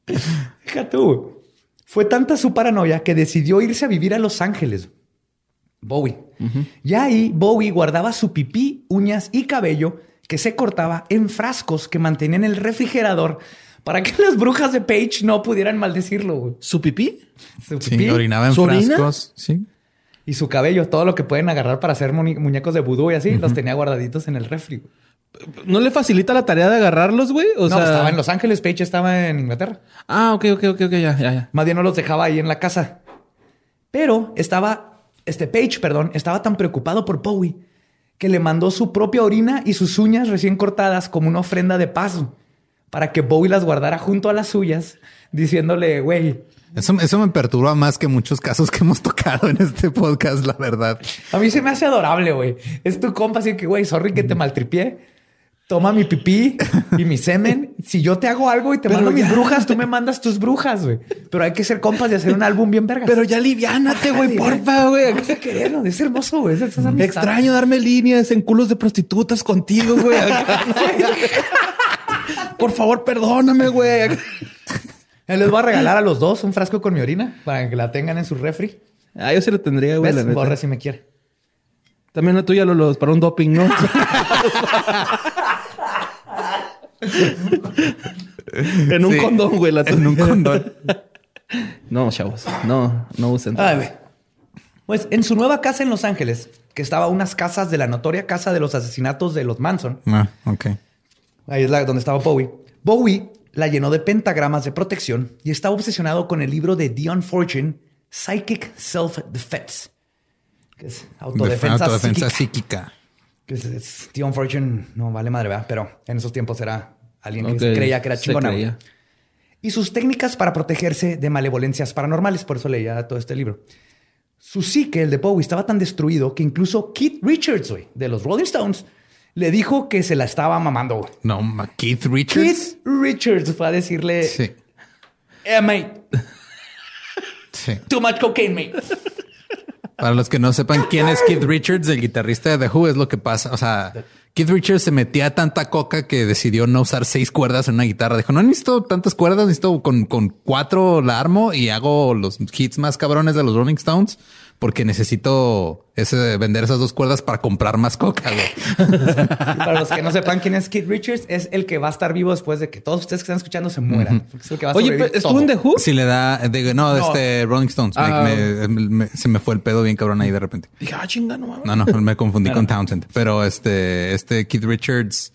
Tú. Fue tanta su paranoia que decidió irse a vivir a Los Ángeles. Bowie. Y ahí Bowie guardaba su pipí, uñas y cabello que se cortaba en frascos que mantenía en el refrigerador para que las brujas de Page no pudieran maldecirlo. güey. ¿Su pipí? Su Sí, pipí orinaba en ¿Su orina? frascos. Sí. Y su cabello, todo lo que pueden agarrar para hacer muñe- muñecos de vudú y así, los tenía guardaditos en el refri. güey. ¿No le facilita la tarea de agarrarlos, güey? O no, sea... estaba en Los Ángeles, Page estaba en Inglaterra. Ah, ok, ok, ok, ok, ya, ya, ya. Más bien no los dejaba ahí en la casa. Pero estaba, este Page, perdón, estaba tan preocupado por Bowie que le mandó su propia orina y sus uñas recién cortadas como una ofrenda de paso para que Bowie las guardara junto a las suyas, diciéndole, güey, Eso, eso me perturba más que muchos casos que hemos tocado en este podcast, la verdad. a mí se me hace adorable, güey. Es tu compa, así que, güey, sorry que te maltripié. Toma mi pipí y mi semen. Si yo te hago algo y te Pero mando mis brujas, tú me mandas tus brujas, güey. Pero hay que ser compas y hacer un álbum bien verga. Pero ya aliviánate, güey, porfa, güey. Querernos. Es hermoso, güey. Es. Extraño darme líneas en culos de prostitutas contigo, güey. Por favor, perdóname, güey. Eh, Les voy a regalar a los dos un frasco con mi orina para que la tengan en su refri. Ah, yo se lo tendría, güey, la ¿Ves? neta. Borre si me quiere. También la tuya, Lolos, para un doping, ¿no? en un Sí. condón, güey, la tuya. En un condón. No, chavos. No, no usen. Ay, güey. Pues en su nueva casa en Los Ángeles, que estaba a unas casas de la notoria casa de los asesinatos de los Manson, Ah, ok. ahí es la, donde estaba Bowie. Bowie la llenó de pentagramas de protección y estaba obsesionado con el libro de Dion Fortune, Psychic Self-Defense, que es autodefensa, Autodefensa psíquica. psíquica. Que es, es- Dion Fortune no vale madre, ¿verdad? Pero en esos tiempos era alguien que creía que era se chingona. y sus técnicas para protegerse de malevolencias paranormales. Por eso leía todo este libro. Su psique, el de Bowie, estaba tan destruido que incluso Keith Richards, de los Rolling Stones, le dijo que se la estaba mamando. güey. No, Keith Richards. Keith Richards fue a decirle, Sí. eh, mate, Sí. too much cocaine, mate. Para los que no sepan quién es Keith Richards, el guitarrista de The Who, es lo que pasa. O sea, Keith Richards se metía tanta coca que decidió no usar seis cuerdas en una guitarra. Dijo, no necesito tantas cuerdas, necesito con, con cuatro la armo y hago los hits más cabrones de los Rolling Stones porque necesito ese, vender esas dos cuerdas para comprar más coca. güey. Para los que no sepan quién es Keith Richards, es el que va a estar vivo después de que todos ustedes que están escuchando se mueran. Porque es el que va a Oye, pero, ¿estuvo todo. en The Who? Si le da, de- no, este Rolling Stones. Me- Ah. me- me- se me fue el pedo bien cabrón ahí de repente. Dije, ah, chinga, no mames. No, no, me confundí con Townsend. Pero este, este Keith Richards,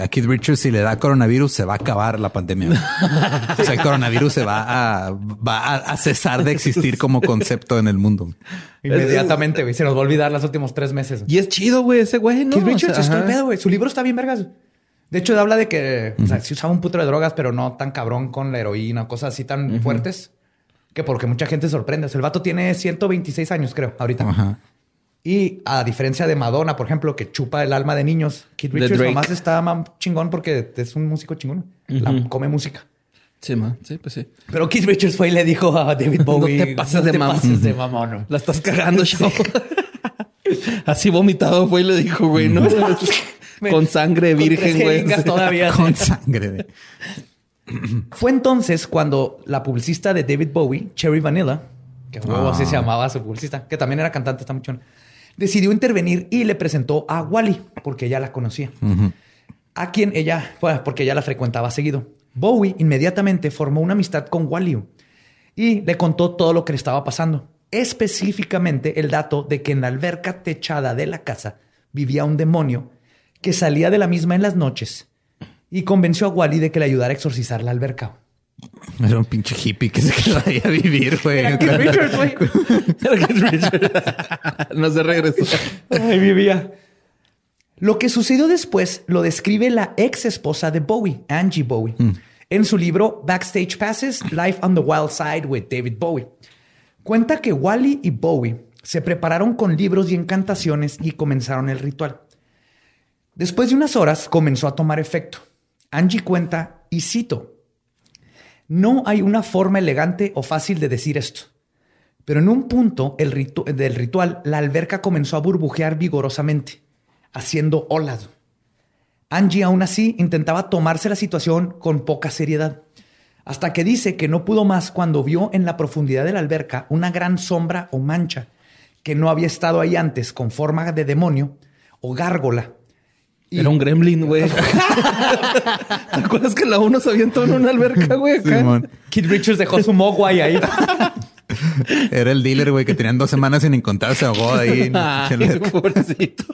a Keith Richards, si le da coronavirus, se va a acabar la pandemia. o sea, el coronavirus se va a, va a, a cesar de existir como concepto en el mundo. Inmediatamente, güey. Se nos va a olvidar los últimos tres meses. Y es chido, güey, ese güey, ¿no? Keith O sea, Richards es pedo, güey. Su libro está bien vergas. De hecho, habla de que o sea, sí usaba un puto de drogas, pero no tan cabrón con la heroína, cosas así tan fuertes. Que porque mucha gente sorprende. O sea, el vato tiene 126 años, creo, ahorita. Ajá. Y a diferencia de Madonna, por ejemplo, que chupa el alma de niños, De Richards nomás está chingón porque es un músico chingón. La- come música. Sí, ma. Sí, pues sí. Pero Keith Richards fue y le dijo a David Bowie: te pases de mamón". pases de mamón. La estás cagando, chavo. Así vomitado fue y le dijo, güey, ¿no? Con sangre virgen, güey. todavía. Con sangre. de- Fue entonces cuando la publicista de David Bowie, Cherry Vanilla, que huevo así Ah. se llamaba su publicista, que también era cantante, está muchón, decidió intervenir y le presentó a Wally, porque ella la conocía. A quien ella, bueno, porque ella la frecuentaba seguido. Bowie inmediatamente formó una amistad con Wally y le contó todo lo que le estaba pasando. Específicamente el dato de que en la alberca techada de la casa vivía un demonio que salía de la misma en las noches y convenció a Wally de que le ayudara a exorcizar la alberca. Era un pinche hippie que se quedó ahí a vivir, güey. Era Keith Richards, güey. Era Keith Richards. no se regresó. Ahí vivía. Lo que sucedió después lo describe la ex esposa de Bowie, Angie Bowie, en su libro Backstage Passes, Life on the Wild Side with David Bowie. Cuenta que Wally y Bowie se prepararon con libros y encantaciones y comenzaron el ritual. Después de unas horas comenzó a tomar efecto. Angie cuenta, y cito, no hay una forma elegante o fácil de decir esto. Pero en un punto del ritual, la alberca comenzó a burbujear vigorosamente, haciendo olas. Angie aún así intentaba tomarse la situación con poca seriedad, hasta que dice que no pudo más cuando vio en la profundidad de la alberca una gran sombra o mancha que no había estado ahí antes con forma de demonio o gárgola. Y- Era un gremlin, güey. ¿Te acuerdas que la uno se avientó en una alberca, güey? acá? Kid Richards dejó su mogwai ahí. Era el dealer, güey, que tenían dos semanas sin encontrarse, ahogó ahí. en alberca. pobrecito.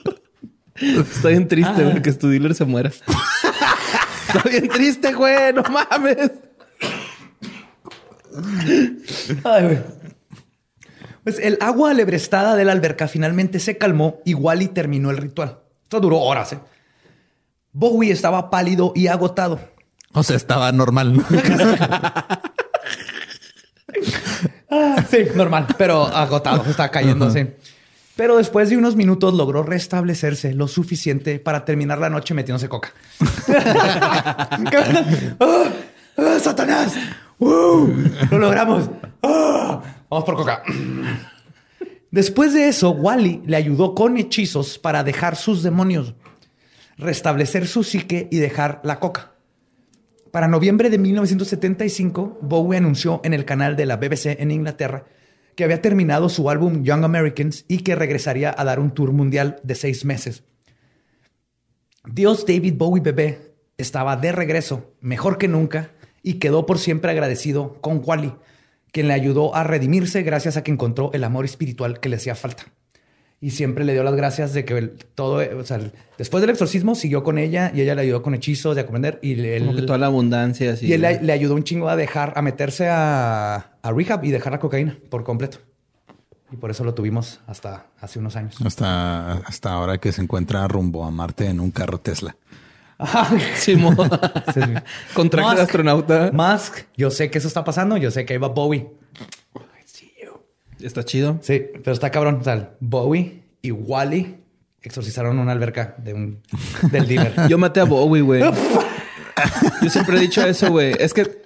Está bien triste, güey, que tu dealer se muera. Está bien triste, güey. No mames. Ay, güey. Pues el agua alebrestada de la alberca finalmente se calmó igual y terminó el ritual. Esto duró horas. ¿eh? Bowie estaba pálido y agotado. O sea, estaba normal. ¿no? Ah, sí, normal, pero agotado, está cayendo, sí. Pero después de unos minutos logró restablecerse lo suficiente para terminar la noche metiéndose coca. ¡Ah, ¡Satanás! ¡Lo logramos! Vamos por coca. Después de eso, Wally le ayudó con hechizos para dejar sus demonios, restablecer su psique y dejar la coca. Para noviembre de 1975, Bowie anunció en el canal de la BBC en Inglaterra que había terminado su álbum Young Americans y que regresaría a dar un tour mundial de seis meses. Dios David Bowie bebé estaba de regreso, mejor que nunca, y quedó por siempre agradecido con Wally, quien le ayudó a redimirse gracias a que encontró el amor espiritual que le hacía falta. Y siempre le dio las gracias de que el- todo, o sea, después del exorcismo siguió con ella y ella le ayudó con hechizos de aprender y le- Como que él- toda la abundancia así. y él le, le ayudó un chingo a dejar, a meterse a, a rehab y dejar la cocaína por completo. Y por eso lo tuvimos hasta hace unos años. Hasta, hasta ahora que se encuentra rumbo a Marte en un carro Tesla. Simón. Sí, sí. Con traje de astronauta. Musk, yo sé que eso está pasando, yo sé que ahí va Bowie. Está chido. Sí, pero está cabrón. O sea, Bowie y Wally exorcizaron una alberca de un, del dealer. Yo maté a Bowie, güey. Yo siempre he dicho eso, güey. Es que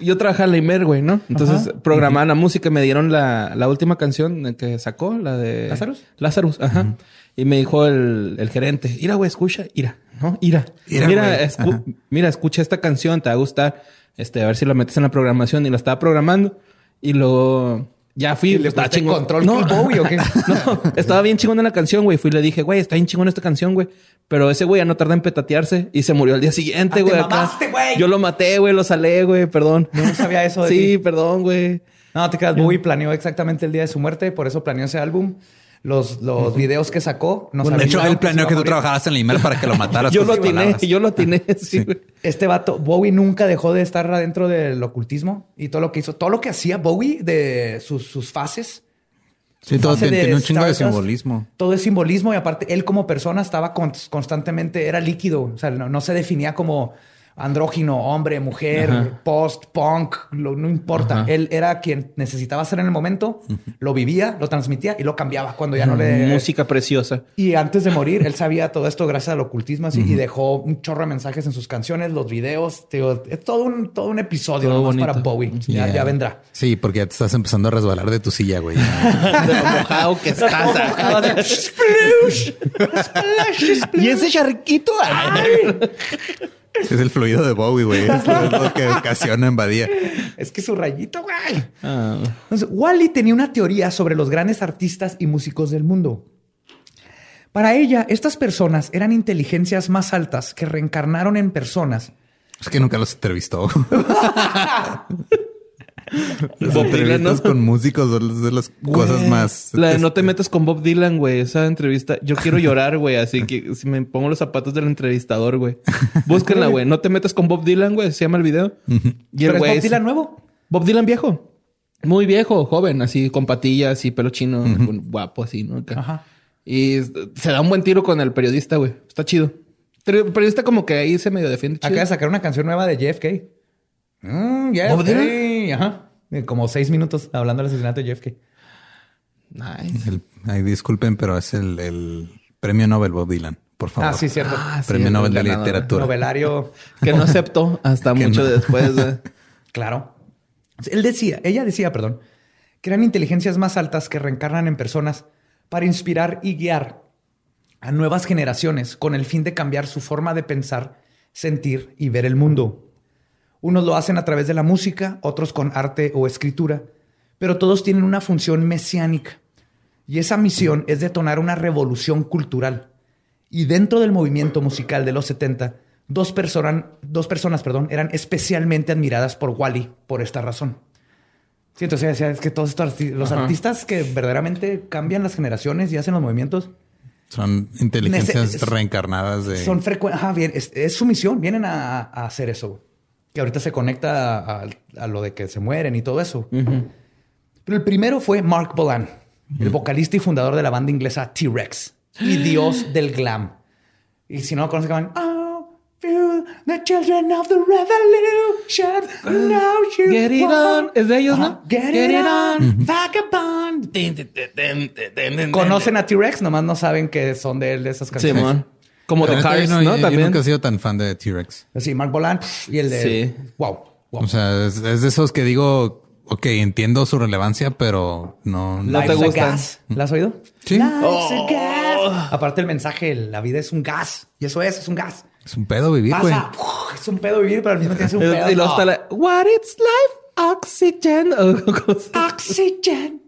yo trabajaba en la Imer, güey, ¿no? Entonces programaban la música y me dieron la, la última canción que sacó, la de... ¿Lazarus? Lazarus, ajá. Y me dijo el, el gerente, mira, güey, escucha, ira, ¿no? Ira. Ira, mira, escu- mira, escucha esta canción, te va a gustar. Este, a ver si la metes en la programación. Y la estaba programando. Y luego ya fui. ¿Y le estaba chingón. control no, Bowie o qué? no, estaba bien chingona la canción, güey. Fui y le dije, güey, está bien chingona esta canción, güey. Pero ese güey ya no tarda en petatearse y se murió al día siguiente, Ah, güey. Yo lo maté, güey, lo salé, güey, perdón. Yo no sabía eso de Sí, ti. perdón, güey. No, te creas, Bowie planeó exactamente el día de su muerte, por eso planeó ese álbum. Los, los videos que sacó, no de sabía hecho, él planeó que tú morir. trabajabas en la email para que lo mataras. Yo lo atiné, yo lo atiné, sí. Este vato, Bowie nunca dejó de estar adentro del ocultismo y todo lo que hizo, todo lo que hacía Bowie de sus, sus fases. Sí, su todo fase tiene, de un chingo de simbolismo. Todo es simbolismo y aparte él como persona estaba con- constantemente, era líquido, o sea, no, no se definía como andrógino, hombre, mujer, Ajá. post, punk, lo- no importa. Ajá. Él era quien necesitaba ser en el momento, lo vivía, lo transmitía y lo cambiaba cuando ya no le... Música preciosa. Y antes de morir, él sabía todo esto gracias al ocultismo así, y dejó un chorro de mensajes en sus canciones, los videos. es todo un, todo un episodio Todo nomás bonito. para Bowie. Ya, Yeah. ya vendrá. Sí, porque ya te estás empezando a resbalar de tu silla, güey. De lo mojado que estás. y ese charquito. es el fluido de Bowie, güey. Es lo, que ocasiona embadía. Es que su rayito, güey. Ah, Entonces, Wally tenía una teoría sobre los grandes artistas y músicos del mundo. Para ella, estas personas eran inteligencias más altas que reencarnaron en personas. Es que nunca los entrevistó. Las Bob Dylan, entrevistas ¿no? con músicos son de las cosas Güey, más. La de no te metas con Bob Dylan, güey. Esa entrevista. Yo quiero llorar, güey. Así que si me pongo los zapatos del entrevistador, güey. Búsquenla, güey. No te metas con Bob Dylan, güey. Se llama el video. Y el ¿Pero es güey. Bob Dylan nuevo? Bob Dylan viejo. Muy viejo, joven, así con patillas y pelo chino, guapo, así, ¿no? Ajá. Y se da un buen tiro con el periodista, güey. Está chido. Pero el periodista como que ahí se medio defiende. chido. Acaba de sacar una canción nueva de JFK. Mm, ¿Bob Ajá. Eh, Como seis minutos hablando del asesinato de JFK. Nice. El- ay, disculpen, pero es el, el premio Nobel Bob Dylan, por favor. Ah, sí, cierto. Ah, Premio el Nobel de ganador. Literatura. Novelario. Que no aceptó hasta mucho no. después. güey. Claro. Él decía, ella decía, perdón, que eran inteligencias más altas que reencarnan en personas para inspirar y guiar a nuevas generaciones con el fin de cambiar su forma de pensar, sentir y ver el mundo. Unos lo hacen a través de la música, otros con arte o escritura, pero todos tienen una función mesiánica. Y esa misión es detonar una revolución cultural. Y dentro del movimiento musical de los 70, dos, personas, dos personas perdón, eran especialmente admiradas por Wally por esta razón. Sí, entonces es que todos estos arti- los Ajá. artistas que verdaderamente cambian las generaciones y hacen los movimientos Son inteligencias Nece- reencarnadas de. son frecuentes. Ajá, bien, es, es su misión, vienen a, a hacer eso. Que ahorita se conecta a, a lo de que se mueren y todo eso. Pero el primero fue Mark Bolan, el vocalista y fundador de la banda inglesa T-Rex y dios del glam. Y si no lo conocen, van, Oh, feel the children of the revolution. Now you Get it want-" on. Es de ellos, ¿no? Get, it, on, vagabond. Conocen a T-Rex, nomás no saben que son de él de esas canciones. Simón. Como Pero The yo Cars, no- ¿no? yo- Yo También. nunca he sido tan fan de T-Rex. Sí, Mark Bolan y el de... Sí. Wow, wow. O sea, es, es de esos que digo, ok, entiendo su relevancia, pero no. No te Life's a gustan. gas. ¿La has oído? Sí. A gas. Aparte el mensaje, la vida es un gas. Y eso es, es un gas. Es un pedo vivir, güey. Es un pedo vivir, pero al mismo tiempo es un pedo. Y luego no. está la What it's life oxygen. Oxygen.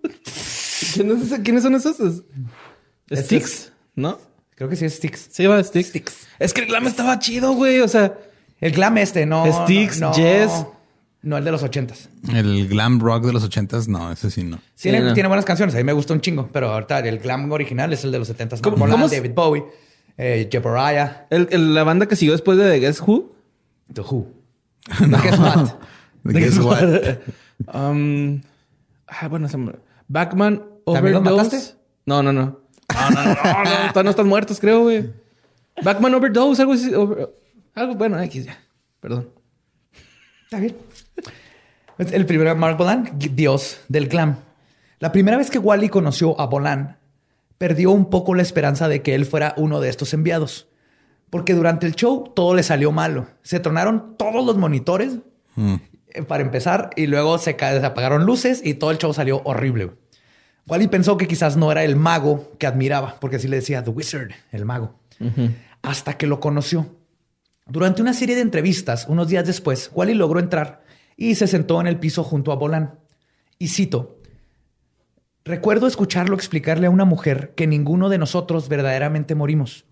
¿Quiénes son esos? Es- Sticks, ¿no? Creo que sí es Sticks. Sí, va Sticks. Es que el glam estaba chido, güey. O sea, El glam este, no. Styx, no, no. Jess. No, el de los ochentas. El glam rock de los ochentas, no, ese sí no. Sí, Tiene, no. tiene buenas canciones. A mí me gusta un chingo. Pero ahorita el glam original es el de los setentas. ¿Cómo- Como cómo es? David Bowie, eh, Jebariah, el- el- la banda que siguió después de The Guess Who. The Who. The Guess What. Guess what? Um, ah, bueno, se me- Backman ¿También los Overdose. mataste? No, no, no. No, no, no, no, no, no están muertos, creo, güey. Backman Overdose, algo así. over- algo, bueno, X ya. Perdón. Está bien. El primero, Mark Bolan, dios del glam. La primera vez que Wally conoció a Bolan, perdió un poco la esperanza de que él fuera uno de estos enviados. Porque durante el show todo le salió malo. Se tronaron todos los monitores eh, para empezar y luego se, se apagaron luces y todo el show salió horrible. Wally pensó que quizás no era el mago que admiraba, porque así le decía The Wizard, el mago, hasta que lo conoció. Durante una serie de entrevistas, unos días después, Wally logró entrar y se sentó en el piso junto a Bolan. Y cito, recuerdo escucharlo explicarle a una mujer que ninguno de nosotros verdaderamente morimos.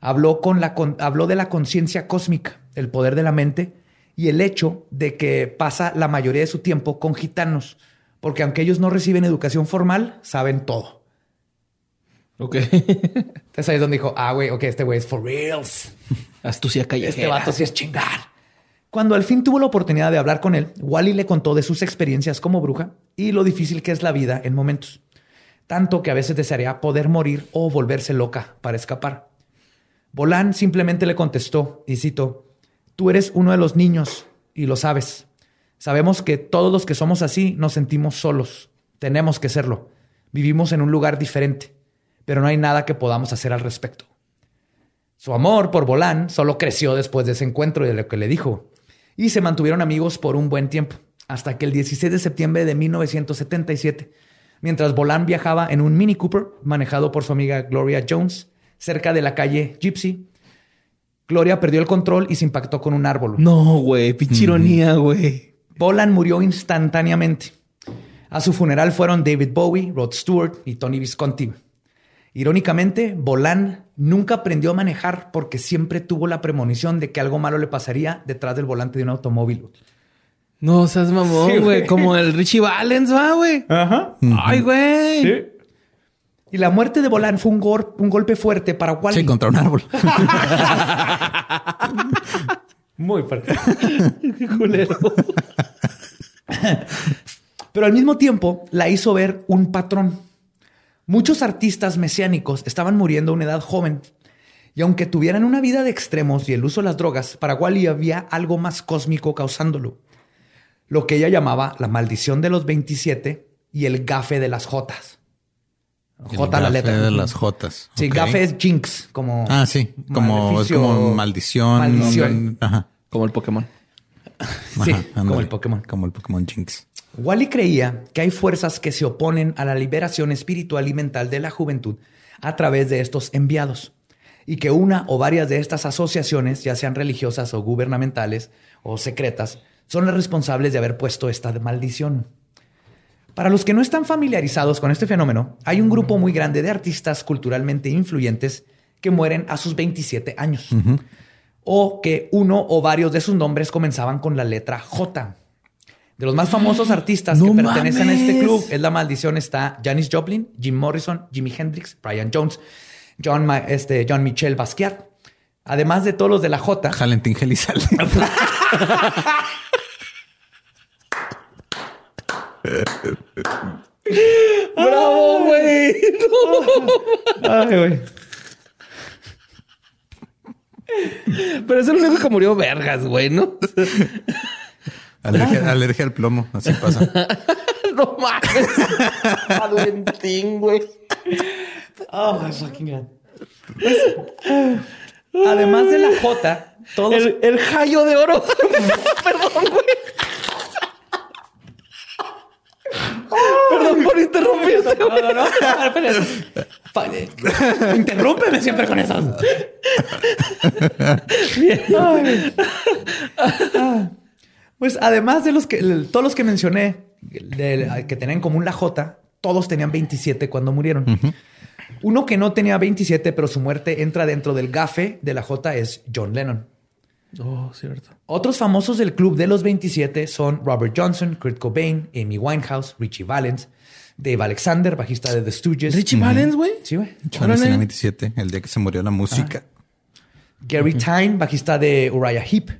Habló, con la, con- habló de la conciencia cósmica, el poder de la mente y el hecho de que pasa la mayoría de su tiempo con gitanos, porque aunque ellos no reciben educación formal, saben todo. Ok. Entonces ahí es donde dijo, ah, güey, ok, este güey es for reals. Astucia callejera. Este vato sí es chingar. Cuando al fin tuvo la oportunidad de hablar con él, Wally le contó de sus experiencias como bruja y lo difícil que es la vida en momentos. Tanto que a veces desearía poder morir o volverse loca para escapar. Bolán simplemente le contestó, y cito, Tú eres uno de los niños y lo sabes. Sabemos que todos los que somos así nos sentimos solos. Tenemos que serlo. Vivimos en un lugar diferente, pero no hay nada que podamos hacer al respecto. Su amor por Bolán solo creció después de ese encuentro y de lo que le dijo. Y se mantuvieron amigos por un buen tiempo, hasta que el 16 de septiembre de 1977, mientras Bolán viajaba en un Mini Cooper manejado por su amiga Gloria Jones, cerca de la calle Gypsy, Gloria perdió el control y se impactó con un árbol. No, güey. Pinche ironía, güey. Bolan murió instantáneamente. A su funeral fueron David Bowie, Rod Stewart y Tony Visconti. Irónicamente, Bolan nunca aprendió a manejar porque siempre tuvo la premonición de que algo malo le pasaría detrás del volante de un automóvil. No seas Sí, mamón, güey. güey. Como el Richie Valens, va, güey. Ajá. Ay, güey. Y la muerte de Bolan fue un, golpe fuerte para Wally. Sí, contra un árbol. Muy. Qué culero. Pero al mismo tiempo la hizo ver un patrón. Muchos artistas mesiánicos estaban muriendo a una edad joven. Y aunque tuvieran una vida de extremos y el uso de las drogas, para Wally había algo más cósmico causándolo. Lo que ella llamaba la maldición de los 27 y el gafe de las Jotas. J la letra. de las Jotas. Sí, Ok. gafe es jinx, como. Ah, sí. Como, es maleficio, como maldición. Maldición. Ajá. Como el Pokémon. Sí, Ajá, como el Pokémon. Como el Pokémon Jinx. Wally creía que hay fuerzas que se oponen a la liberación espiritual y mental de la juventud a través de estos enviados y que una o varias de estas asociaciones, ya sean religiosas o gubernamentales o secretas, son las responsables de haber puesto esta maldición. Para los que no están familiarizados con este fenómeno, hay un grupo muy grande de artistas culturalmente influyentes que mueren a sus 27 años o que uno o varios de sus nombres comenzaban con la letra J. De los más famosos artistas ¡No que pertenecen a este club es la maldición está Janis Joplin, Jim Morrison, Jimi Hendrix, Brian Jones, John, Ma- este, John Michel Basquiat. Además de todos los de la J, Valentín Gelizalde. ¡Bravo, güey! Ay, güey. Pero es el único que murió vergas, güey, ¿no? alergia, alergia al plomo. Así pasa. no mames. Valentín, güey. Oh, my fucking God. Pues, además de la J, todos El, el jayo de oro. Perdón, güey. Perdón por interrumpirte, No, no, no. Espera. Pa- eh, Interrúmpeme siempre con. Ah. Pues además de los que todos los que mencioné de- que tenían en común la J, todos tenían 27 cuando murieron. Uno que no tenía 27, pero su muerte entra dentro del gafe de la J es John Lennon. Oh, cierto. Otros famosos del club de los 27 son Robert Johnson, Kurt Cobain, Amy Winehouse, Richie Valens, Dave Alexander, bajista de The Stooges. Richie Valens, güey. Sí, güey. Tenía 27, el día que se murió la música. Gary Tyne, bajista de Uriah Heep,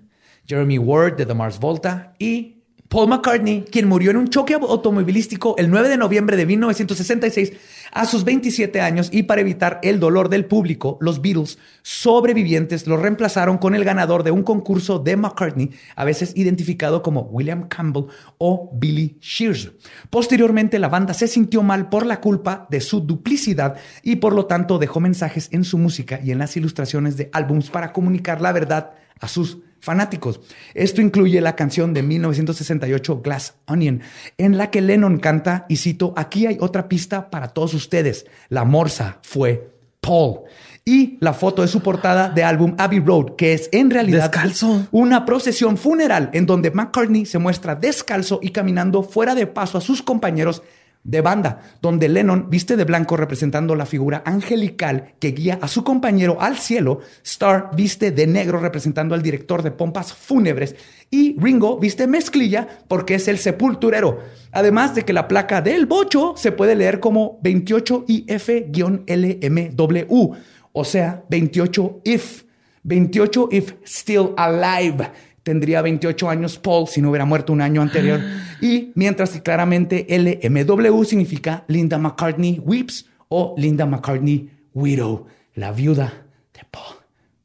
Jeremy Ward de The Mars Volta y Paul McCartney, quien murió en un choque automovilístico el 9 de noviembre de 1966 a sus 27 años y para evitar el dolor del público, los Beatles sobrevivientes lo reemplazaron con el ganador de un concurso de McCartney, a veces identificado como William Campbell o Billy Shears. Posteriormente, la banda se sintió mal por la culpa de su duplicidad y por lo tanto dejó mensajes en su música y en las ilustraciones de álbums para comunicar la verdad a sus fanáticos. Esto incluye la canción de 1968 Glass Onion, en la que Lennon canta, y cito, aquí hay otra pista para todos ustedes. La morsa fue Paul. Y la foto de su portada de álbum Abbey Road, que es en realidad Descalzo. una procesión funeral en donde McCartney se muestra descalzo y caminando fuera de paso a sus compañeros de banda, donde Lennon viste de blanco representando la figura angelical que guía a su compañero al cielo, Starr viste de negro representando al director de pompas fúnebres y Ringo viste mezclilla porque es el sepulturero. Además de que la placa del bocho se puede leer como 28IF-LMW, o sea, 28 if, 28 if still alive tendría 28 años Paul si no hubiera muerto un año anterior. Y mientras que claramente LMW significa Linda McCartney Weeps o Linda McCartney Widow, la viuda de Paul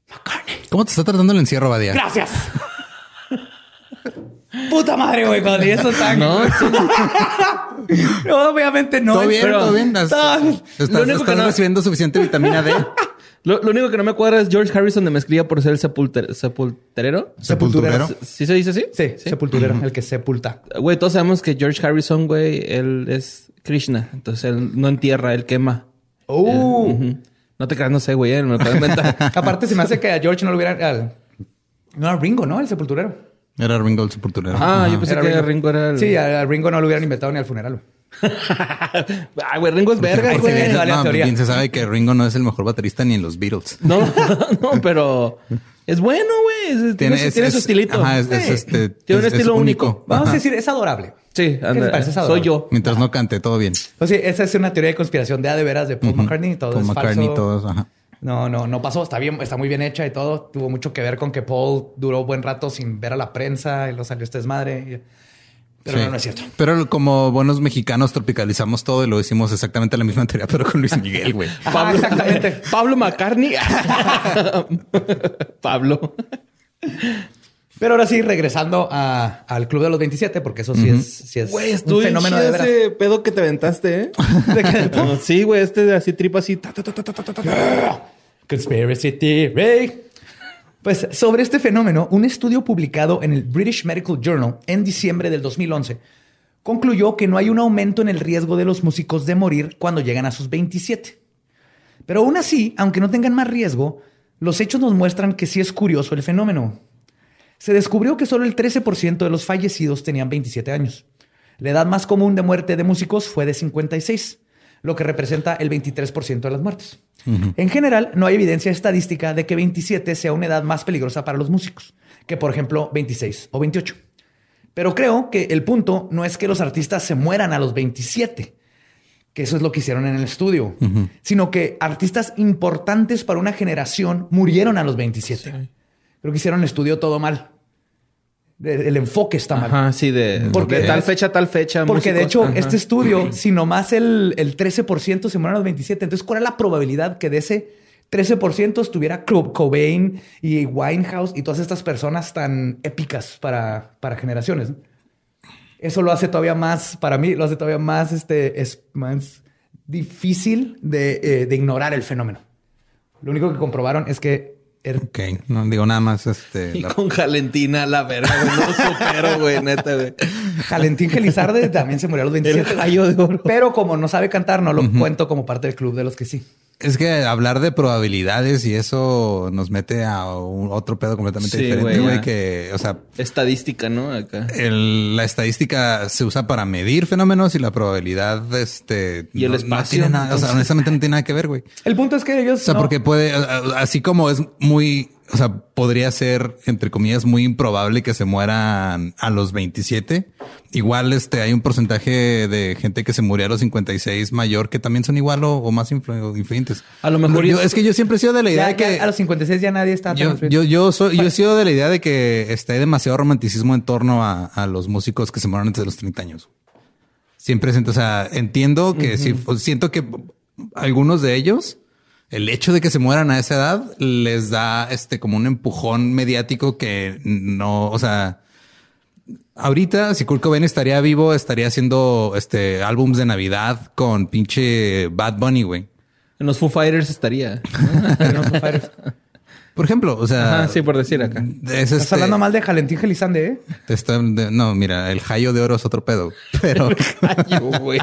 McCartney. ¿Cómo te está tratando el encierro, Badía? Gracias. Puta madre, güey, cuando eso tan... No, obviamente no. Todo bien, pero- todo bien. Estás, no- recibiendo suficiente vitamina D. Lo, lo único que no me cuadra es George Harrison de mezclilla por ser el sepulter- sepulterero. Sepulturero. ¿Sí se dice así? Sí, sepulturero, el que sepulta. Güey, todos sabemos que George Harrison, güey, él es Krishna. Entonces él no entierra, él quema. Uh. Ujú. No te creas, no sé, güey, eh, me lo acabo de inventar. Aparte, se me hace que a George no lo hubiera... al- No, a Ringo, ¿no? El sepulturero. Era Ringo el sepulturero. Ah, yo pensé Era que Ringo. era el. Sí, a a Ringo no lo hubieran inventado ni al funeral. güey. Güey, Ringo es verga, güey. no, bien se sabe que Ringo no es el mejor baterista ni en los Beatles. No, no, pero es bueno, güey. Tiene, su- es- tiene su es- estilito. Ajá, es, es Sí. este. Tiene un es- es estilo único. Vamos Ajá. a decir, es adorable. Sí, ¿Qué anda, parece? Es soy adorable. yo. Mientras no cante, todo bien. Pues sí, esa es una teoría de conspiración de a de veras de Paul McCartney. Todo Paul es McCartney, falso. todos. Ajá. No, no, no pasó. Está bien, está muy bien hecha y todo. Tuvo mucho que ver con que Paul duró buen rato sin ver a la prensa y lo salió este desmadre. Pero Sí. no, no es cierto. Pero como buenos mexicanos tropicalizamos todo y lo hicimos exactamente la misma teoría, pero con Luis Miguel, güey. Ajá, exactamente. Pablo McCartney. Pablo. Pero ahora sí, regresando a- al Club de los 27, porque eso sí es, sí es Güey, un fenómeno de veras. ese pedo que te aventaste, ¿eh? ¿De? No, sí, güey, este de así tripa así. ta, ta, ta. Conspiracy Theory. Pues sobre este fenómeno, un estudio publicado en el British Medical Journal en diciembre del 2011 concluyó que no hay un aumento en el riesgo de los músicos de morir cuando llegan a sus 27. Pero aún así, aunque no tengan más riesgo, los hechos nos muestran que sí es curioso el fenómeno. Se descubrió que solo el 13% de los fallecidos tenían 27 años. La edad más común de muerte de músicos fue de 56, lo que representa el 23% de las muertes. En general, no hay evidencia estadística de que 27 sea una edad más peligrosa para los músicos que, por ejemplo, 26 o 28. Pero creo que el punto no es que los artistas se mueran a los 27, que eso es lo que hicieron en el estudio, sino que artistas importantes para una generación murieron a los 27. Creo que hicieron el estudio todo mal. El enfoque está mal. Ajá, sí, de, Porque- de tal fecha, tal fecha. Porque de hecho. Ajá. este estudio, si nomás el, el 13% se mueren a los 27, entonces, ¿cuál es la probabilidad que de ese 13% estuviera Cobain y Winehouse y todas estas personas tan épicas para, para generaciones? Eso lo hace todavía más, para mí, lo hace todavía más, este, es más difícil de, eh, de ignorar el fenómeno. Lo único que comprobaron es que Ok, no digo nada más. Este, Y la- con Valentina, la verga, güey. No supero, güey, neta, güey. Valentín Gelizarde también se murió a los 27. El gallo de oro. Pero como no sabe cantar, no lo cuento como parte del club de los que sí. Es que hablar de probabilidades y eso nos mete a un- otro pedo completamente Sí, diferente, güey. Que, o sea, Estadística, ¿no? Acá. el- la estadística se usa para medir fenómenos y la probabilidad, este, Y el no- espacio, No tiene nada, o sea, honestamente no tiene nada que ver, güey. El punto es que ellos. O sea, no- porque puede, así como es muy o sea, podría ser, entre comillas, muy improbable que se mueran a los 27. Igual este, hay un porcentaje de gente que se murió a los 56 mayor que también son igual o, o más influ- influyentes. A lo mejor Yo- es- que yo siempre he sido de la idea Ya- de que ya a los 56 ya nadie está tan yo, influido. yo, yo, soy, yo he sido de la idea de que hay demasiado romanticismo en torno a, a los músicos que se mueren antes de los 30 años. Siempre siento, o sea, entiendo que sí, siento que algunos de ellos, el hecho de que se mueran a esa edad les da este como un empujón mediático que no, o sea, ahorita si Kurt Cobain estaría vivo, estaría haciendo este álbums de Navidad con pinche Bad Bunny, güey. En los Foo Fighters estaría. Por ejemplo, o sea, Ajá, sí, por decir acá. es Estás este- hablando mal de Valentín Gelizande, ¿eh? Te están de- no, mira, el jayo de oro es otro pedo. Pero, güey.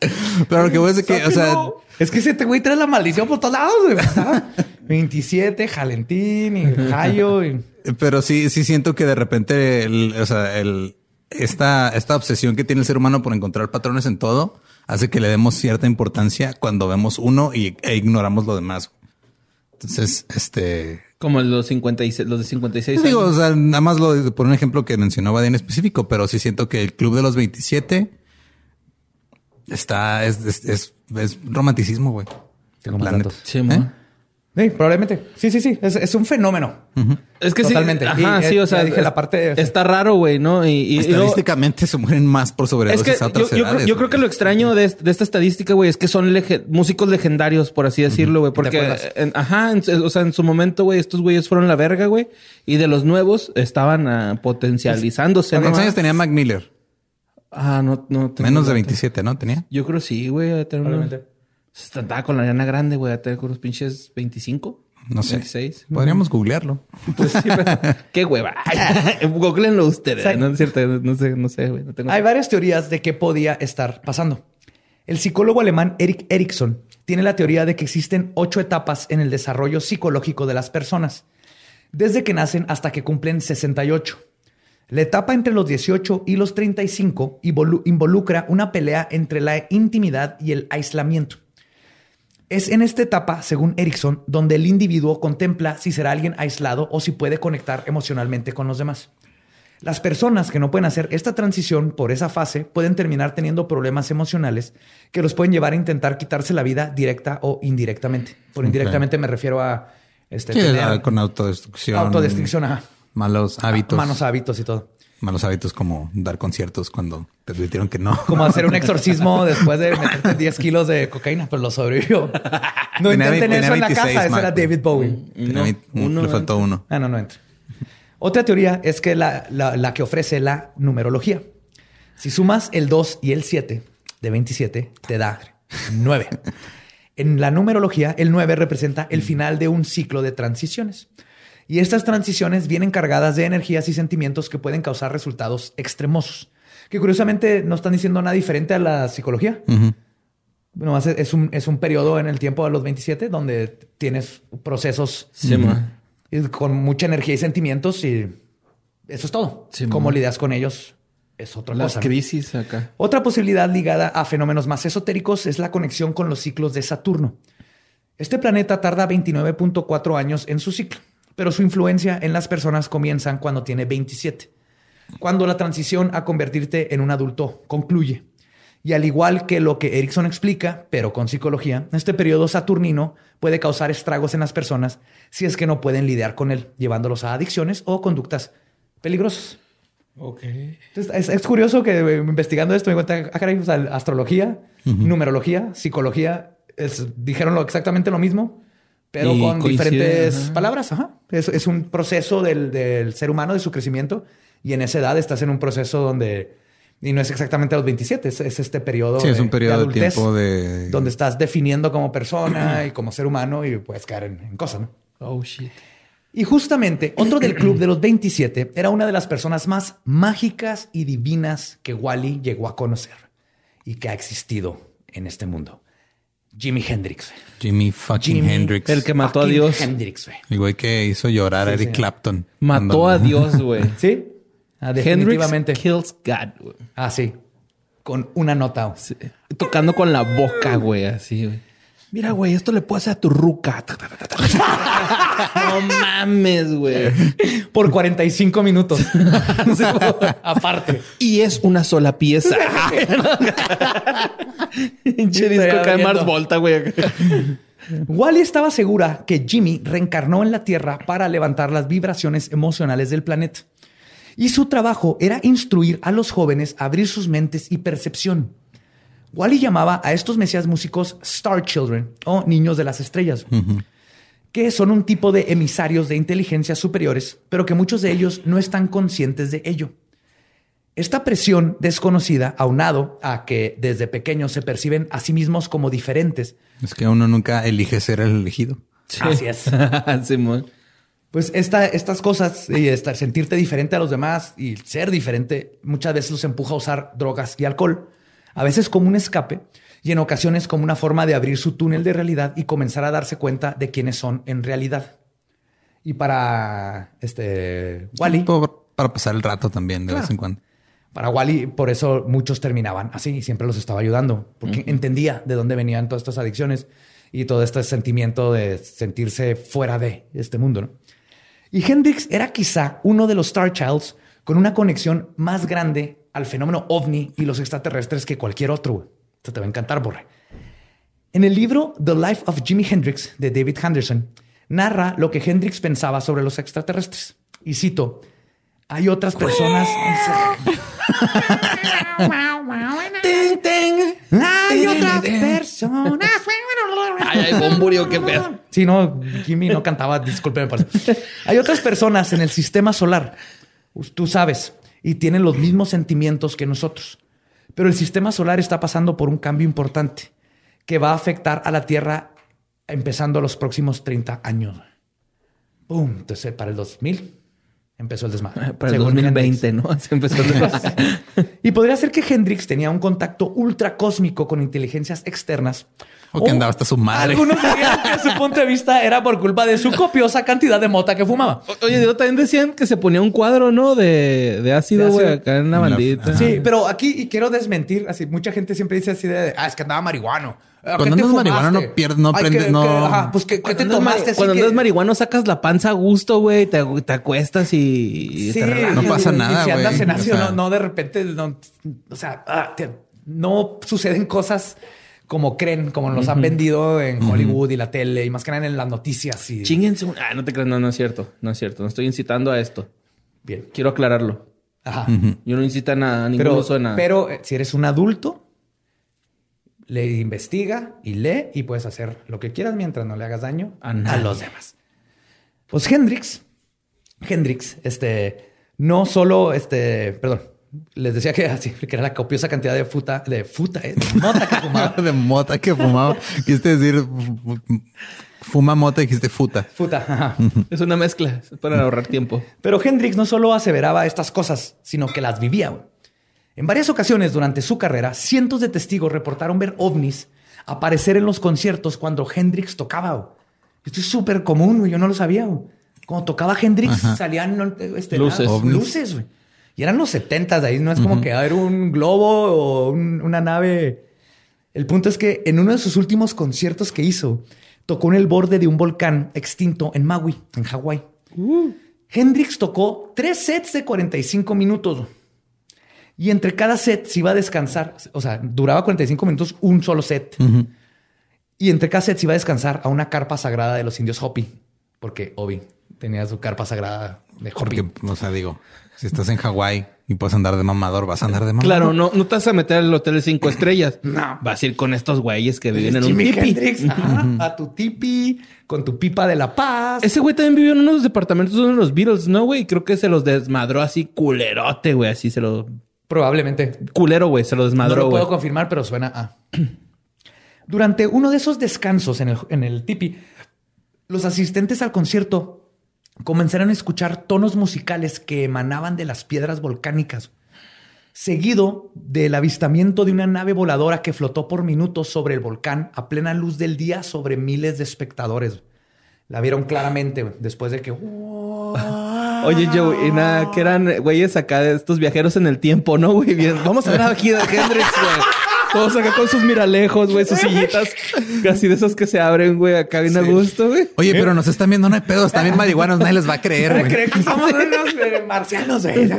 pero lo que voy a decir que, o sea, Es que ese te güey trae la maldición por todos lados, güey. Estaba 27, Jalentín y Jayo. Y... pero sí, sí siento que de repente, el- o sea, el, esta, esta obsesión que tiene el ser humano por encontrar patrones en todo hace que le demos cierta importancia cuando vemos uno y, e ignoramos lo demás. Entonces, este, Como los 56, los de 56 digo, años. o sea, nada más lo por un ejemplo que mencionó Badía en específico, pero sí siento que el club de los 27 está, es, es, es, es romanticismo, güey. Tengo más La neta. datos. Sí, ¿Eh? Sí, probablemente. Sí, sí, sí. Es, es un fenómeno. Es que Totalmente. sí. Ajá, Y, sí, eh, o sea, dije la parte- está raro, güey, ¿no? Y, y- y luego- Estadísticamente se mueren más por es sobredosis que a yo, otras yo edades, yo creo que lo extraño de, de esta estadística, güey, es que son lege- músicos legendarios, por así decirlo, güey. Porque, en- ajá, en- o sea, en su momento, güey, estos güeyes fueron la verga, güey. Y de los nuevos estaban ah, potencializándose, ¿no? ¿Cuántos años tenía Mac Miller? Ah, no, no. tengo Menos de datos. 27, ¿no? Tenía. Yo creo sí, güey. Probablemente. Estaba con la llana grande, güey. A tener unos pinches 25. No sé. 26. Podríamos googlearlo. Pues sí, pero- Qué hueva. Googleenlo ustedes. No es cierto. No sé, no sé, güey. No tengo... Hay varias teorías de qué podía estar pasando. El psicólogo alemán Eric Erikson tiene la teoría de que existen ocho etapas en el desarrollo psicológico de las personas, desde que nacen hasta que cumplen 68. La etapa entre los 18 y los 35 involu- involucra una pelea entre la intimidad y el aislamiento. Es en esta etapa, según Erickson, donde el individuo contempla si será alguien aislado o si puede conectar emocionalmente con los demás. Las personas que no pueden hacer esta transición por esa fase pueden terminar teniendo problemas emocionales que los pueden llevar a intentar quitarse la vida directa o indirectamente. Por indirectamente me refiero a este, Sí, con autodestrucción. autodestrucción, ajá. Malos hábitos. manos hábitos y todo. Malos hábitos como dar conciertos cuando te advirtieron que no. Como hacer un exorcismo después de meterte 10 kilos de cocaína, pero lo sobrevivió. No Tenía intenten eso en la 26 casa, ese era. David Bowie. Tenía No, uno le faltó uno. Ah, no, no entra. Otra teoría es que la, la- la que ofrece la numerología. Si sumas el 2 y el 7 de 27, te da 9. En la numerología, el 9 representa el final de un ciclo de transiciones. Y estas transiciones vienen cargadas de energías y sentimientos que pueden causar resultados extremosos. Que curiosamente no están diciendo nada diferente a la psicología. Nomás es, es un, es un periodo en el tiempo de los 27 donde tienes procesos Sí, con mucha energía y sentimientos y eso es todo. Sí, Cómo lidias con ellos es otra Las cosa. crisis acá. Otra posibilidad ligada a fenómenos más esotéricos es la conexión con los ciclos de Saturno. Este planeta tarda 29.4 años en su ciclo, pero su influencia en las personas comienzan cuando tiene 27, cuando la transición a convertirte en un adulto concluye. Y al igual que lo que Erickson explica, pero con psicología, este periodo saturnino puede causar estragos en las personas si es que no pueden lidiar con él, llevándolos a adicciones o conductas peligrosas. Ok. Entonces, es, es curioso que eh, investigando esto me cuenta, ah, caray, o sea, astrología, numerología, psicología, es- dijeron lo, exactamente lo mismo, pero Y con coincide, diferentes ajá. palabras. Ajá. Es, es un proceso del, del ser humano, de su crecimiento, y en esa edad estás en un proceso donde, y no es exactamente a los 27, es, es este periodo. Sí, es de- un periodo de, adultez, tiempo de... Donde estás definiendo como persona y como ser humano y puedes caer en, en cosas, ¿no? Oh, shit. Y justamente otro del club de los 27 era una de las personas más mágicas y divinas que Wally llegó a conocer y que ha existido en este mundo. Jimi Hendrix. Jimmy fucking Jimi- Hendrix. El que mató a Fucking Dios. Hendrix, güey. El güey que hizo llorar a Sí, Eric señor. Clapton. Mató Cuando- a Dios, güey. ¿Sí? Ah, Hendrix definitivamente. kills God, güey. Ah, sí. Con una nota. Sí. Tocando con la boca, güey, así, güey. Mira, güey, esto le puedo hacer a tu ruca. no mames, güey. Por 45 minutos. Aparte. Y es una sola pieza. Pinche disco viendo. Mars Volta, güey. Wally estaba segura que Jimmy reencarnó en la Tierra para levantar las vibraciones emocionales del planeta. Y su trabajo era instruir a los jóvenes a abrir sus mentes y percepción. Wally llamaba a estos mesías músicos Star Children o niños de las estrellas, que son un tipo de emisarios de inteligencias superiores, pero que muchos de ellos no están conscientes de ello. Esta presión desconocida, aunado a que desde pequeños se perciben a sí mismos como diferentes, Es que uno nunca elige ser el elegido. Así es. Simón. Pues esta- estas cosas y estar, sentirte diferente a los demás y ser diferente muchas veces los empuja a usar drogas y alcohol, a veces como un escape y en ocasiones como una forma de abrir su túnel de realidad y comenzar a darse cuenta de quiénes son en realidad. Y para este Wally, para pasar el rato también de Claro. vez en cuando. para Wally, por eso muchos terminaban así y siempre los estaba ayudando, porque entendía de dónde venían todas estas adicciones y todo este sentimiento de sentirse fuera de este mundo. ¿no? Y Hendrix era quizá uno de los Star Childs con una conexión más grande al fenómeno ovni y los extraterrestres que cualquier otro. Esto te va a encantar, Borre. En el libro The Life of Jimi Hendrix de David Henderson, narra lo que Hendrix pensaba sobre los extraterrestres. Y cito, hay otras personas... Hay otras personas. Ay, ay, bomburio, qué pedo. Sí, no, Jimmy no cantaba, discúlpeme. por eso. Hay otras personas en el sistema solar, tú sabes, y tienen los mismos sentimientos que nosotros. Pero el sistema solar está pasando por un cambio importante que va a afectar a la Tierra empezando los próximos 30 años. ¡Pum! Entonces, para el 2000 empezó el desmadre. Para el según 2020, ¿no? Se empezó el- Y podría ser que Hendrix tenía un contacto ultra cósmico con inteligencias externas. O que andaba hasta su madre. Algunos dirían que su punto de vista era por culpa de su copiosa cantidad de mota que fumaba. O- Oye, digo, también decían que se ponía un cuadro, ¿no? De, de ácido, güey, acá en la bandita. Sí, pero aquí y quiero desmentir, así mucha gente siempre dice así de, ah, es que andaba marihuano. Ah, ¿qué Cuando andas marihuano fumaste? no pierdes- no Ay, aprendes, que- no- que- ajá, pues que, ¿qué te Cuando andas tomaste? Cuando que- andas marihuano sacas la panza a gusto, güey, te, te acuestas y, y Sí, te relajas. No pasa y nada, Si andas güey. en ácido, O sea- no, no de repente, no, o sea, ah, te- no suceden cosas como creen, como nos han vendido en Hollywood y la tele y más que nada en las noticias. Y... Chinguense. Ah, no te creas, no, no es cierto. No es cierto. No estoy incitando a esto. Bien. Quiero aclararlo. Ajá. Yo no incito a, nada, a ningún Pero, uso de nada. pero eh, si eres un adulto, le investiga y lee y puedes hacer lo que quieras mientras no le hagas daño A a, los demás. Pues Hendrix, Hendrix, este, no solo, este, perdón, les decía que así, que era la copiosa cantidad de futa, de futa, eh, de mota que fumaba. de mota que fumaba. Quisiste decir fuma mota y dijiste futa. Futa, ajá. Es una mezcla para ahorrar tiempo. Pero Hendrix no solo aseveraba estas cosas, sino que las vivía. En varias ocasiones durante su carrera, cientos de testigos reportaron ver ovnis aparecer en los conciertos cuando Hendrix tocaba. Esto es súper común. Yo no lo sabía. Cuando tocaba Hendrix salían ¿no? este, Luces. nada, luces, güey. Y eran los 70 de ahí. No es como que era un globo o un- una nave. El punto es que en uno de sus últimos conciertos que hizo, tocó en el borde de un volcán extinto en Maui, en Hawái. Hendrix tocó tres sets de 45 minutos. Y entre cada set se iba a descansar. O sea, duraba 45 minutos un solo set. Y entre cada set se iba a descansar a una carpa sagrada de los indios Hopi. Porque Obi tenía su carpa sagrada de Hopi. Porque, o sea, digo, si estás en Hawái y puedes andar de mamador, vas a andar de mamador. Claro, no, no te vas a meter al hotel de cinco estrellas. No. Vas a ir con estos güeyes que viven en un tipi. Hendrix, ajá, a tu tipi, con tu pipa de la paz. Ese güey también vivió en unos departamentos de los Beatles, ¿no, güey? Creo que se los desmadró así culerote, güey. Así se lo... Probablemente. Culero, güey. Se lo No desmadró, lo güey. puedo confirmar, pero suena a. Durante uno de esos descansos en el, en el tipi, los asistentes al concierto comenzaron a escuchar tonos musicales que emanaban de las piedras volcánicas, seguido del avistamiento de una nave voladora que flotó por minutos sobre el volcán a plena luz del día sobre miles de espectadores. La vieron claramente después de que... Oye, Joe, y nada, que eran güeyes acá de estos viajeros en el tiempo, ¿no, güey? Bien, vamos a ver aquí a Hendrix, güey. Todos acá con sus miralejos, güey, sus sillitas casi de esas que se abren, güey, acá bien a gusto, güey. Oye, pero nos están viendo, no hay pedo, están bien marihuanos, nadie les va a creer, güey. Creen que somos unos eh, marcianos, güey.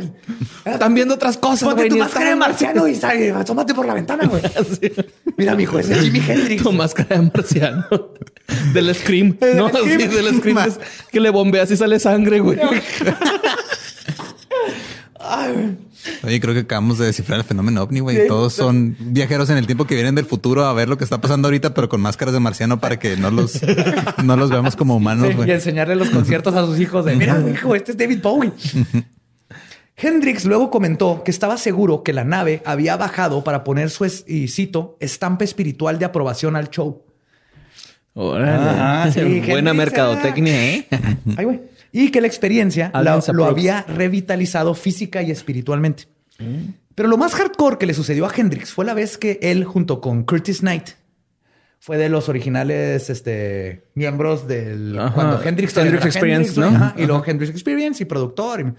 Están viendo otras cosas, güey. tu máscara de marciano y sal, asómate por la ventana, güey. Mira, mijo, ese es Jimi Hendrix. Tu máscara de marciano. Del Scream. No, Scream. sí, del Scream. es que le bombeas y sale sangre, güey. Ay. Oye, creo que acabamos de descifrar el fenómeno ovni, güey. Todos son viajeros en el tiempo que vienen del futuro a ver lo que está pasando ahorita, pero con máscaras de marciano para que no los, no los veamos como humanos, Sí, y enseñarle los conciertos a sus hijos de, mira, hijo, este es David Bowie. Hendrix luego comentó que estaba seguro que la nave había bajado para poner su, es- y cito, estampa espiritual de aprobación al show. Órale. Sí, Buena Hendrix, mercadotecnia, ¿eh? Ay, güey. Y que la experiencia la- lo había revitalizado física y espiritualmente. Pero lo más hardcore que le sucedió a Hendrix fue la vez que él, junto con Curtis Knight, fue de los originales este, miembros del. Ajá. Cuando Hendrix Hendrix Experience, ¿no? ajá, Y luego Hendrix Experience y productor. y-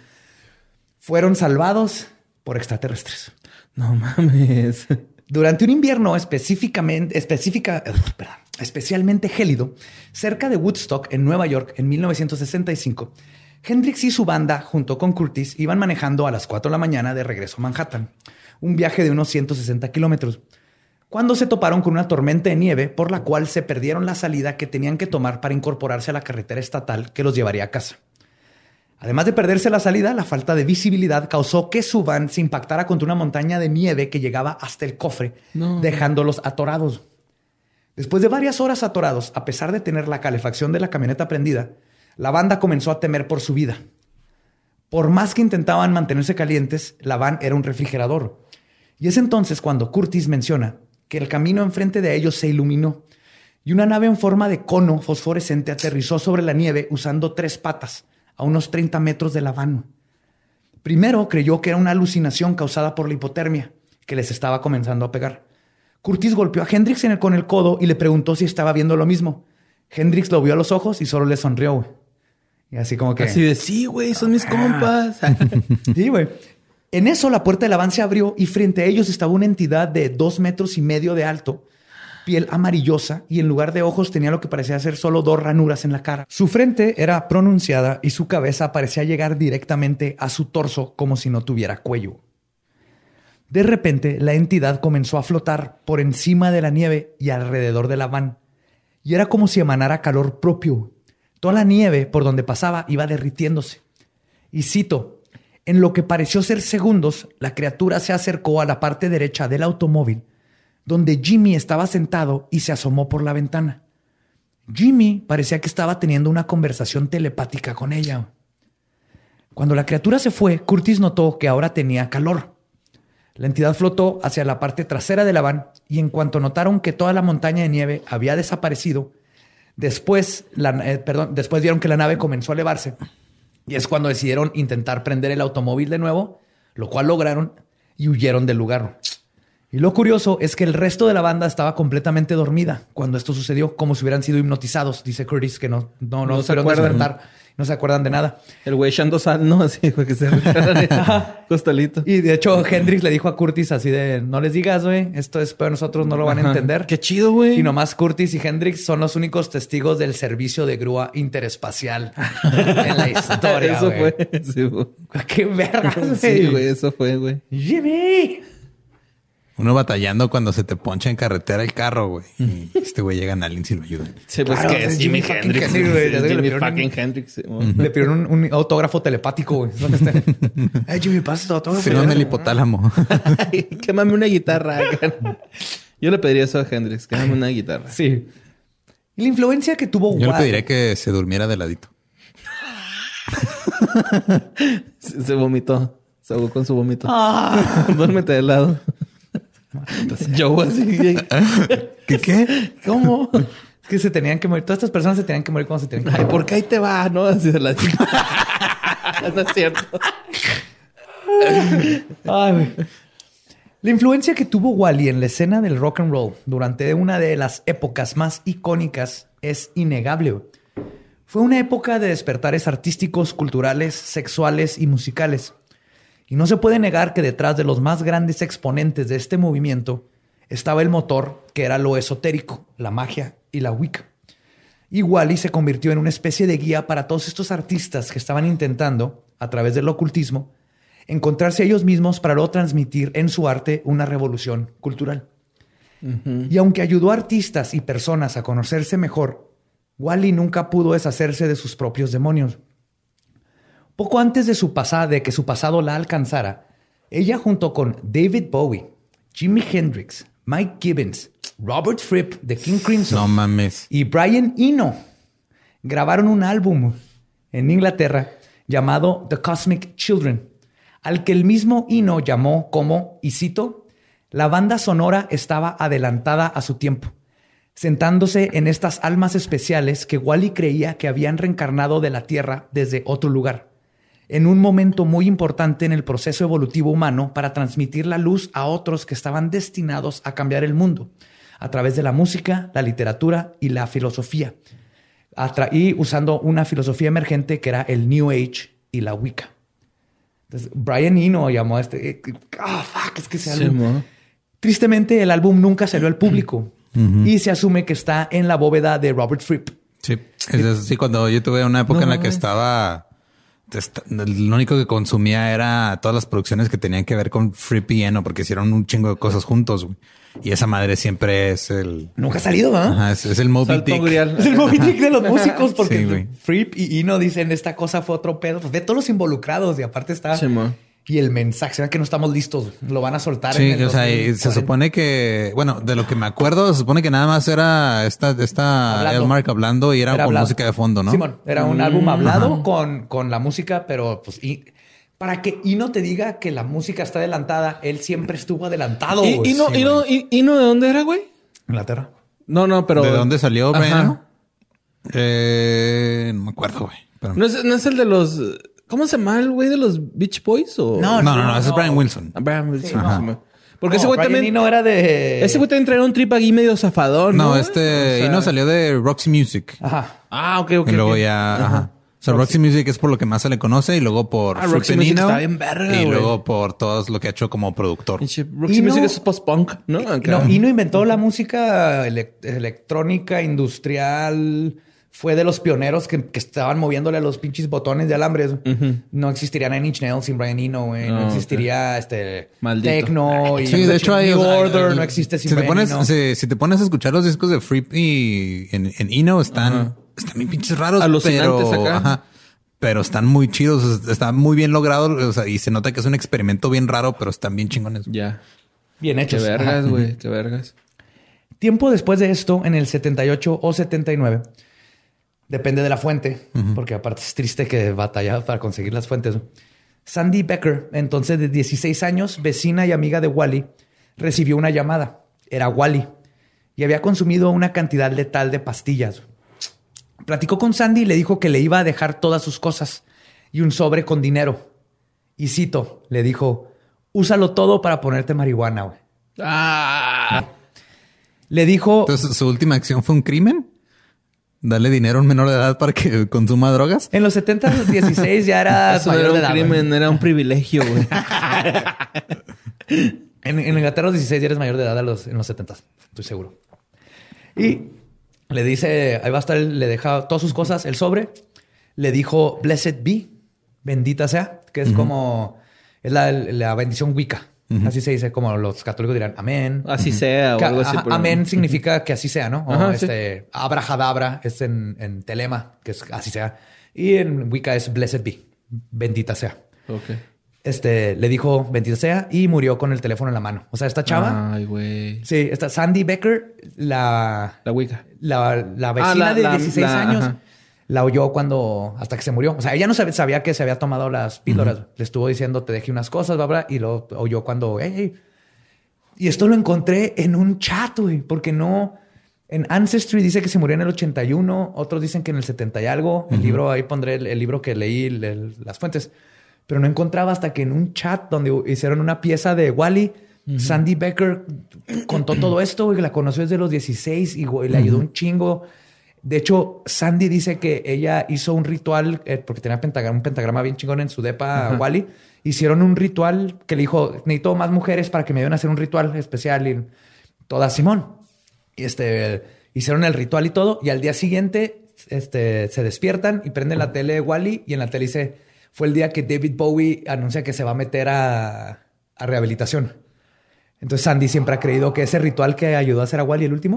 fueron salvados por extraterrestres. No mames. Durante un invierno específicamente, específica, eh, perdón, especialmente gélido, cerca de Woodstock, en Nueva York, en 1965, Hendrix y su banda, junto con Curtis, iban manejando a las 4 de la mañana de regreso a Manhattan, un viaje de unos 160 kilómetros, cuando se toparon con una tormenta de nieve por la cual se perdieron la salida que tenían que tomar para incorporarse a la carretera estatal que los llevaría a casa. Además de perderse la salida, la falta de visibilidad causó que su van se impactara contra una montaña de nieve que llegaba hasta el cofre, No. dejándolos atorados. Después de varias horas atorados, a pesar de tener la calefacción de la camioneta prendida, la banda comenzó a temer por su vida. Por más que intentaban mantenerse calientes, la van era un refrigerador. Y es entonces cuando Curtis menciona que el camino enfrente de ellos se iluminó y una nave en forma de cono fosforescente aterrizó sobre la nieve usando tres patas a unos 30 metros de la van. Primero creyó que era una alucinación causada por la hipotermia que les estaba comenzando a pegar. Curtis golpeó a Hendrix en el- con el codo y le preguntó si estaba viendo lo mismo. Hendrix lo vio a los ojos y solo le sonrió. güey. Y así como que... Así de, sí, güey, son mis compas. Sí, güey. En eso la puerta del van se abrió y frente a ellos estaba una entidad de dos metros y medio de alto, piel amarillosa y en lugar de ojos tenía lo que parecía ser solo dos ranuras en la cara. Su frente era pronunciada y su cabeza parecía llegar directamente a su torso como si no tuviera cuello. De repente, la entidad comenzó a flotar por encima de la nieve y alrededor de la van. Y era como si emanara calor propio. Toda la nieve por donde pasaba iba derritiéndose. Y cito, en lo que pareció ser segundos, la criatura se acercó a la parte derecha del automóvil, donde Jimmy estaba sentado y se asomó por la ventana. Jimmy parecía que estaba teniendo una conversación telepática con ella. Cuando la criatura se fue, Curtis notó que ahora tenía calor. La entidad flotó hacia la parte trasera de la van y en cuanto notaron que toda la montaña de nieve había desaparecido, después, la, eh, perdón, después vieron que la nave comenzó a elevarse y es cuando decidieron intentar prender el automóvil de nuevo, lo cual lograron y huyeron del lugar. Y lo curioso es que el resto de la banda estaba completamente dormida cuando esto sucedió, como si hubieran sido hipnotizados. Dice Curtis que no, no, no, No se acuerdan. despertar, no se acuerdan de nada. El güey echando sal, ¿no? Así, que se costalito. Y de hecho, Hendrix le dijo a Curtis así de, no les digas, güey, esto es para nosotros, no lo van a entender. Qué chido, güey. Y nomás Curtis y Hendrix son los únicos testigos del servicio de grúa interespacial en la historia. Eso fue. Sí. ¡Qué verga, Sí, güey, eso fue, güey. ¡Jimmy! Uno batallando cuando se te poncha en carretera el carro, güey. Y este güey llega a Nalins y lo ayudan. Sí, pues Claro, que es Jimi Jimi fucking Hendrix. Fucking un- Hendrix. sí, güey. Le pidieron un, un autógrafo telepático, güey. ¿Dónde está? Ay, Jimmy, pasa tu autógrafo. Firmame el hipotálamo. Ay, Quémame una guitarra. Yo le pediría eso a Hendrix. Quémame una guitarra. Sí. Y la influencia que tuvo Yo le pediría que se durmiera de ladito. Se, se vomitó. Se ahogó con su vómito. Ah. Duérmete de lado. Yo así. ¿Qué qué? ¿Cómo? Es que se tenían que morir. Todas estas personas se tenían que morir cuando se tenían que Ay, morir. ¿por qué ahí te va? No, así de la No es cierto. Ay. La influencia que tuvo Wally en la escena del rock and roll durante una de las épocas más icónicas es innegable. Fue una época de despertares artísticos, culturales, sexuales y musicales. Y no se puede negar que detrás de los más grandes exponentes de este movimiento estaba el motor, que era lo esotérico, la magia y la Wicca. Y Wally se convirtió en una especie de guía para todos estos artistas que estaban intentando, a través del ocultismo, encontrarse a ellos mismos para luego transmitir en su arte una revolución cultural. Y aunque ayudó a artistas y personas a conocerse mejor, Wally nunca pudo deshacerse de sus propios demonios. Poco antes de, su pasada, de que su pasado la alcanzara, ella junto con David Bowie, Jimi Hendrix, Mike Gibbons, Robert Fripp de King Crimson No mames. y Brian Eno grabaron un álbum en Inglaterra llamado The Cosmic Children, al que el mismo Eno llamó como, y cito, la banda sonora estaba adelantada a su tiempo, sentándose en estas almas especiales que Wally creía que habían reencarnado de la Tierra desde otro lugar, en un momento muy importante en el proceso evolutivo humano para transmitir la luz a otros que estaban destinados a cambiar el mundo, a través de la música, la literatura y la filosofía, atra- y usando una filosofía emergente que era el New Age y la Wicca. Entonces, Brian Eno llamó a este. eh, Ah, fuck, es que ese Sí, álbum. Tristemente, el álbum nunca salió al público y se asume que está en la bóveda de Robert Fripp. Sí, es así cuando yo tuve una época No en la que estaba, est- lo único que consumía era todas las producciones que tenían que ver con Free Piano, porque hicieron un chingo de cosas juntos, güey. Y esa madre siempre es el, Nunca ha salido, ¿ah? ajá, es, es el Moby Salto Dick. grial. Es el Moby Dick de los músicos porque Sí. Fripp y Eno dicen esta cosa fue otro pedo. Pues ve todos los involucrados y aparte está. Sí. Y el mensaje, será que no estamos listos, lo van a soltar. Sí, en el o sea, y se 2040. supone que, bueno, de lo que me acuerdo, se supone que nada más era esta, esta Hablando. Elmark hablando y era, Era con hablado. música de fondo, ¿no? Simón, era un álbum hablado con, con la música, pero pues y para que Ino te diga que la música está adelantada, él siempre estuvo adelantado. ¿Y, güey. y no, Sí, y no, güey. y, y no de dónde era, güey? Inglaterra. No, no, pero. ¿De dónde salió Eno? Eh, no me acuerdo, güey. Pero- ¿No es, no es el de los. ¿Cómo se llama el güey de los Beach Boys? O... No, no, no, no, ese es Brian Wilson. Ah, Brian Wilson. Sí. Porque ese güey también. Eno era de. Ese güey también traía un trip aquí medio zafadón. No, No, este, O sea- y no salió de Roxy Music. Ajá. Ah, ok, ok. y luego ya, ajá. O sea, Roxy Music es por lo que más se le conoce y luego por Ah, Roxy Music Nino, está bien verga, y luego por todo lo que ha hecho como productor. Roxy Eno- Music es post-punk, ¿no? Acá. No, Ino inventó la música ele- electrónica industrial. Fue de los pioneros que, que estaban moviéndole a los pinches botones de alambres. No existiría Nine Inch Nails sin Brian Eno, güey. No, ok. existiría este Maldito. techno y Sí, de hecho hay Order el- no existe sin si te Brian pones, Eno. si, si te pones a escuchar los discos de Free y en, en Eno están, están bien pinches raros, Alucinantes pero, acá. ajá, pero están muy chidos, está muy bien logrado, o sea, y se nota que es un experimento bien raro, pero están bien chingones. Ya. Bien Qué hechos. Ajá. vergas, güey. Qué vergas. Tiempo después de esto, en el 78 o 79, depende de la fuente, porque aparte es triste que batalla para conseguir las fuentes. Sandy Becker, entonces de 16 años, vecina y amiga de Wally, recibió una llamada. Era Wally y había consumido una cantidad letal de pastillas. Platicó con Sandy y le dijo que le iba a dejar todas sus cosas y un sobre con dinero. Y cito, le dijo, úsalo todo para ponerte marihuana. güey". Ah. Le dijo, Entonces, su última acción fue un crimen. Darle dinero a un menor de edad para que consuma drogas. En los 70, 16 ya era Eso no mayor era de un güey. crimen, era un privilegio, güey. En, en Inglaterra, los 16 ya eres mayor de edad a los, en los 70, estoy seguro. Y le dice, ahí va a estar, le deja todas sus cosas, el sobre. Le dijo, blessed be, bendita sea, que es como, es la, la bendición Wicca. Así se dice, como los católicos dirán, amén. Así sea o Que- algo así. ajá, pero- amén significa que así sea, ¿no? O Ajá, sí. este, abrahadabra es en, en telema, que es así sea. Y en Wicca es blessed be, bendita sea. Ok. Este le dijo bendita sea y murió con el teléfono en la mano. O sea, esta chava, Ay, güey. sí, esta Sandy Becker, la, La Wicca. la, la vecina la- de la- 16 la- años, ajá. La oyó cuando hasta que se murió. O sea, ella no sabía, que se había tomado las píldoras. Le estuvo diciendo te dejé unas cosas, bla, bla, y lo oyó cuando, hey. Y esto lo encontré en un chat, güey, porque no. En Ancestry dice que se murió en el 81, otros dicen que en el 70 y algo. El libro, ahí pondré el, el libro que leí, el- el- las fuentes. Pero no encontraba hasta que en un chat donde hicieron una pieza de Wally, Sandy Becker contó todo esto, güey, que la conoció desde los 16 y güey, le ayudó un chingo. De hecho, Sandy dice que ella hizo un ritual, eh, porque tenía pentagrama, un pentagrama bien chingón en su depa, Wally. Hicieron un ritual que le dijo, necesito más mujeres para que me ayuden a hacer un ritual especial. Y toda Simón. Y este, hicieron el ritual y todo. Y al día siguiente este, se despiertan y prenden la tele de Wally. Y en la tele dice, fue el día que David Bowie anuncia que se va a meter a, a rehabilitación. Entonces Sandy siempre ha creído que ese ritual que ayudó a hacer a Wally el último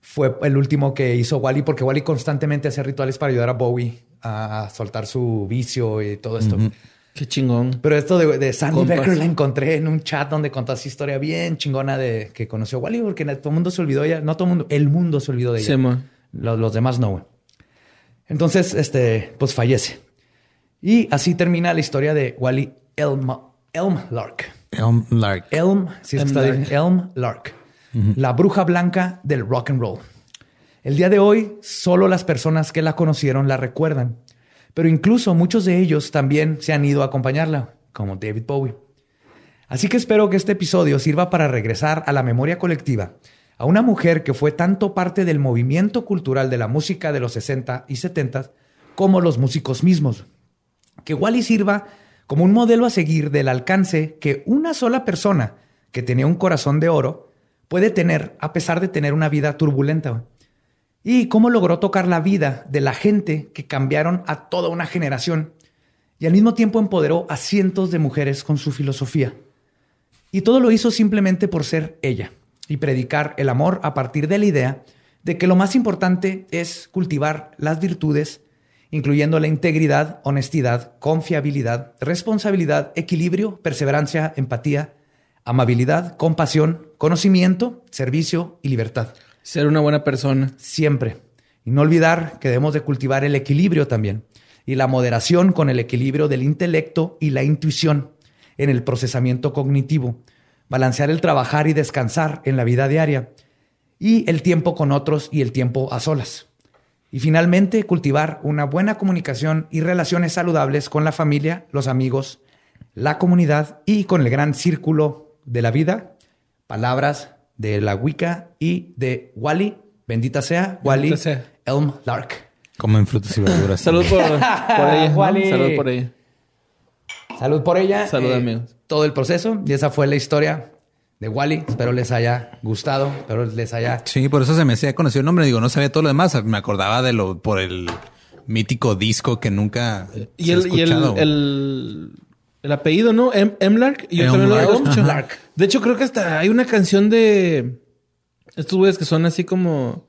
fue el último que hizo Wally porque Wally constantemente hacía rituales para ayudar a Bowie a soltar su vicio y todo esto. Qué chingón. Pero esto de, de Sandy Compas. Becker la encontré en un chat donde contó esa historia bien chingona de que conoció a Wally porque todo el mundo se olvidó de ella. No todo el mundo, el mundo se olvidó de ella. Sí. Los, los demás no. Entonces, este, pues fallece. Y así termina la historia de Wally Elm, Elm Lark. Elm Lark. Elm, sí, está bien, Elm Lark, la bruja blanca del rock and roll. El día de hoy, solo las personas que la conocieron la recuerdan, pero incluso muchos de ellos también se han ido a acompañarla, como David Bowie. Así que espero que este episodio sirva para regresar a la memoria colectiva a una mujer que fue tanto parte del movimiento cultural de la música de los 60 y 70 como los músicos mismos que Wally sirva como un modelo a seguir del alcance que una sola persona que tenía un corazón de oro puede tener a pesar de tener una vida turbulenta. Y cómo logró tocar la vida de la gente que cambiaron a toda una generación y al mismo tiempo empoderó a cientos de mujeres con su filosofía. Y todo lo hizo simplemente por ser ella y predicar el amor a partir de la idea de que lo más importante es cultivar las virtudes, incluyendo la integridad, honestidad, confiabilidad, responsabilidad, equilibrio, perseverancia, empatía, amabilidad, compasión, conocimiento, servicio y libertad. Ser una buena persona. Siempre. Y no olvidar que debemos de cultivar el equilibrio también y la moderación con el equilibrio del intelecto y la intuición en el procesamiento cognitivo, balancear el trabajar y descansar en la vida diaria y el tiempo con otros y el tiempo a solas. Y finalmente, cultivar una buena comunicación y relaciones saludables con la familia, los amigos, la comunidad y con el gran círculo de la vida. Palabras de la Wicca y de Wally. Bendita sea, Wally Bendita sea. Elm Lark. Comen frutas y verduras. Salud por, por ella. ¿no? Wally. Salud por ella. Salud por ella. eh, Salud, amigos. Todo el proceso. Y esa fue la historia de Wally. Espero les haya gustado. Espero les haya Sí, por eso se me hacía conocido el nombre. Digo, no sabía todo lo demás. Me acordaba de lo por el mítico disco que nunca Y se ha el, y el, el apellido, ¿no? Em- Emlark. Y yo Em también lo escucho. Lark. De hecho, creo que hasta hay una canción de estos güeyes que son así como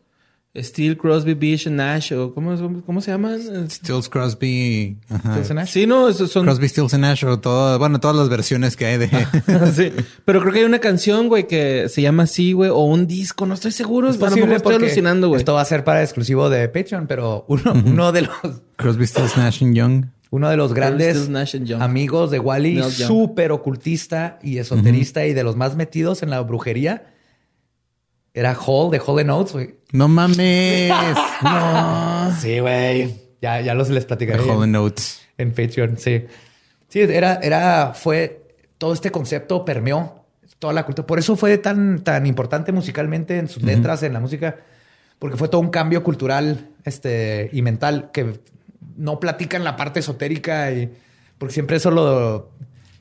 Steel, Crosby, Beach, Nash o ¿cómo, cómo se llaman? Stills Crosby. Ajá. Stills and Nash. Sí, no, esos son. Crosby, Stills and Nash o todo, bueno, todas las versiones que hay de sí. Pero creo que hay una canción, güey, que se llama así, güey, o un disco, no estoy seguro. Es posible estoy porque alucinando, güey. Esto va a ser para exclusivo de Patreon, pero uno, uno de los Crosby, Stills, Nash and Young. Uno de los grandes amigos de Wally, súper ocultista y esoterista y de los más metidos en la brujería, era Hall de Hall Notes, güey. No mames. No. Sí, güey. Ya, ya los les platicaré. Hall and Notes. En Patreon, sí. Sí, era, era, fue, todo este concepto permeó toda la cultura. Por eso fue tan, tan importante musicalmente en sus letras, en la música, porque fue todo un cambio cultural este, y mental que no platican la parte esotérica y porque siempre eso lo,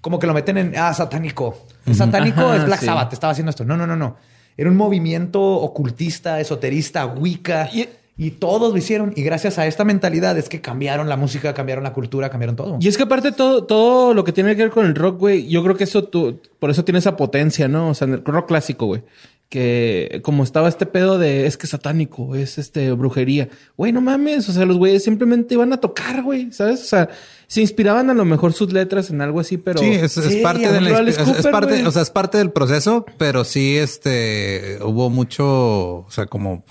como que lo meten en, ah, satánico. El satánico Ajá, es Black sí. Sabbath, estaba haciendo esto. No, no, no, no. Era un movimiento ocultista, esoterista, wicca. Y- Y todos lo hicieron. Y gracias a esta mentalidad es que cambiaron la música, cambiaron la cultura, cambiaron todo. Y es que aparte todo, todo lo que tiene que ver con el rock, güey, yo creo que eso tú, por eso tiene esa potencia, ¿no? O sea, el rock clásico, güey. Que como estaba este pedo de es que es satánico, es este brujería. Güey, no mames. O sea, los güeyes simplemente iban a tocar, güey. ¿Sabes? O sea, se inspiraban a lo mejor sus letras en algo así, pero. sí, es, es Sí, parte de la Alice es- Cooper, parte, o sea, es parte del proceso, pero sí, este, hubo mucho, o sea, como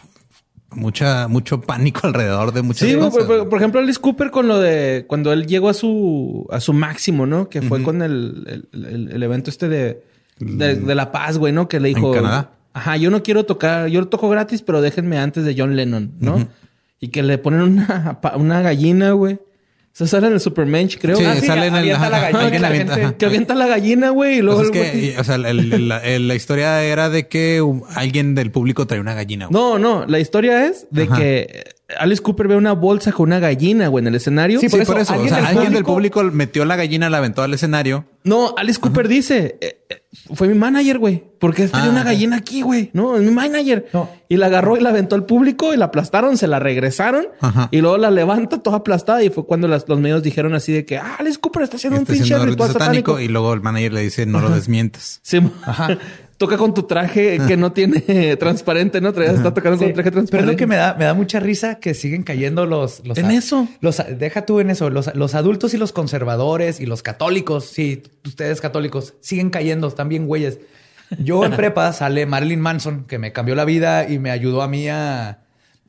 mucha, mucho pánico alrededor de muchas Sí, cosas. por, por- por ejemplo, Alice Cooper con lo de cuando él llegó a su a su máximo, ¿no? Que fue con el, el- el- el evento este de, de, de La Paz, güey, ¿no? Que le dijo. Canadá? Ajá, yo no quiero tocar, yo lo toco gratis, pero déjenme antes de John Lennon, ¿no? Y que le ponen una, una gallina, güey. Eso sale en el Supermensch, creo. Sí, Ah, sale en el- la ajá, gallina, alguien la avienta, gente- ajá. Que avienta la gallina, güey, y luego. Pues es el que, y, o sea, el- la, el- la historia era de que alguien del público traía una gallina. güey. No, no, la historia es de Ajá. que Alice Cooper ve una bolsa con una gallina, güey, en el escenario. Sí, Sí, por por eso, eso. alguien o sea, del alguien del público- público metió la gallina, la aventó al escenario. No, Alice Cooper dice, eh, eh, fue mi manager, güey. Porque tenía Ah, una ok. gallina aquí, güey. No, es mi manager. No. Y la agarró y la aventó al público y la aplastaron, se la regresaron. Ajá. Y luego la levanta toda aplastada. Y fue cuando las- los medios dijeron así de que, ah, Alice Cooper está haciendo Está un pinche ritual satánico. satánico y luego el manager le dice no lo desmientas. Sí, Toca con tu traje que no tiene transparente, ¿no? Está tocando con un traje Pero transparente. es lo que me da, me da mucha risa que siguen cayendo los... los En eso. Los, deja tú en eso. Los, los adultos y los conservadores y los católicos, sí, ustedes católicos, siguen cayendo, están bien güeyes. Yo en prepa sale Marilyn Manson, que me cambió la vida y me ayudó a mí a,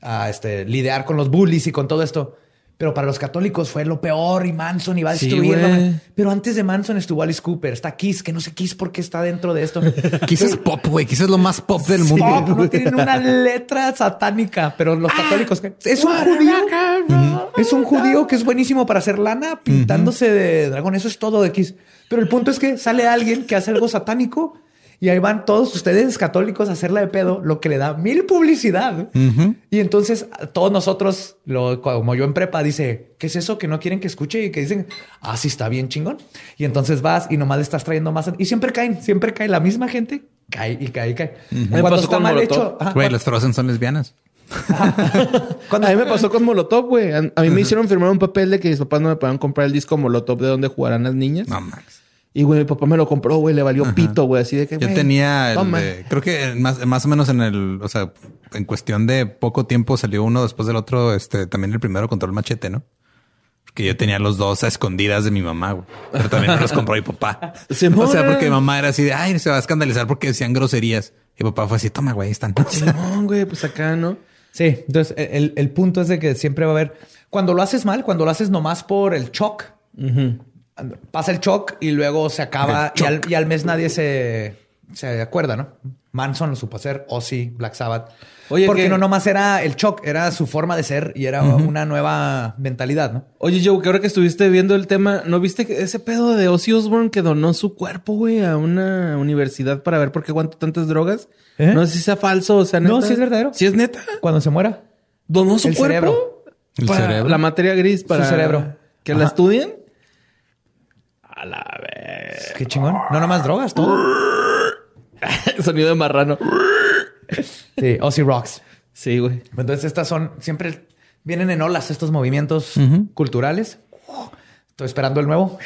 a, este, lidiar con los bullies y con todo esto. Pero para los católicos fue lo peor y Manson iba a destruirlo. Pero antes de Manson estuvo Alice Cooper, está Kiss, que no sé Kiss por qué está dentro de esto. Kiss es pop, güey. Kiss es lo más pop del Sí, mundo. no tienen una letra satánica, pero los católicos es un judío. Es un judío que es buenísimo para hacer lana pintándose de dragón. Eso es todo de X. Pero el punto es que sale alguien que hace algo satánico y ahí van todos ustedes católicos a hacerla de pedo, lo que le da mil publicidad. Y entonces todos nosotros, lo, como yo en prepa, dice, ¿qué es eso que no quieren que escuche? Y que dicen, ah, sí, está bien chingón. Y entonces vas y nomás le estás trayendo más. Y siempre caen, siempre cae la misma gente. Cae y cae y cae. Me Cuando pasó está con mal Molotov. hecho. ajá, Güey, los Frozen son lesbianas. cuando- A mí me pasó con Molotov, güey. A, mí me hicieron firmar un papel de que mis papás no me podían comprar el disco Molotov de donde jugarán las niñas. No mames. Y, güey, mi papá me lo compró, güey. Le valió pito, güey. Así de que, Yo tenía, el de- creo que más, más o menos en el, o sea, en cuestión de poco tiempo salió uno después del otro, este, también el primero control machete, ¿no? Porque yo tenía los dos a escondidas de mi mamá, güey. Pero también me los compró mi papá. O sea, porque mi mamá era así de, ay, se va a escandalizar porque decían groserías. Y mi papá fue así, toma, güey, están. Simón, güey, pues acá, ¿no? Sí, entonces el, el punto es de que siempre va a haber. Cuando lo haces mal, cuando lo haces nomás por el shock, pasa el shock y luego se acaba y al, y al mes nadie se, se acuerda, ¿no? Manson lo supo hacer, Ozzy, Black Sabbath. Oye, porque que- no nomás era el shock, era su forma de ser y era una nueva mentalidad, ¿no? Oye, Joe, que ahora que estuviste viendo el tema, ¿no viste que ese pedo de Ozzy Osbourne que donó su cuerpo, güey, a una universidad para ver por qué aguantó tantas drogas? ¿Eh? No sé si sea falso o sea neta. No, sí es verdadero. ¿Sí es neta? Cuando se muera. ¿Donó su El cuerpo? cerebro. El Para cerebro. La materia gris para... cerebro. ¿Que la estudien? A la vez. Qué chingón. No nomás drogas, todo. Sonido de marrano. Sí, Ozzy Rocks. Sí, güey. Entonces estas son, siempre vienen en olas estos movimientos culturales. Estoy esperando el nuevo.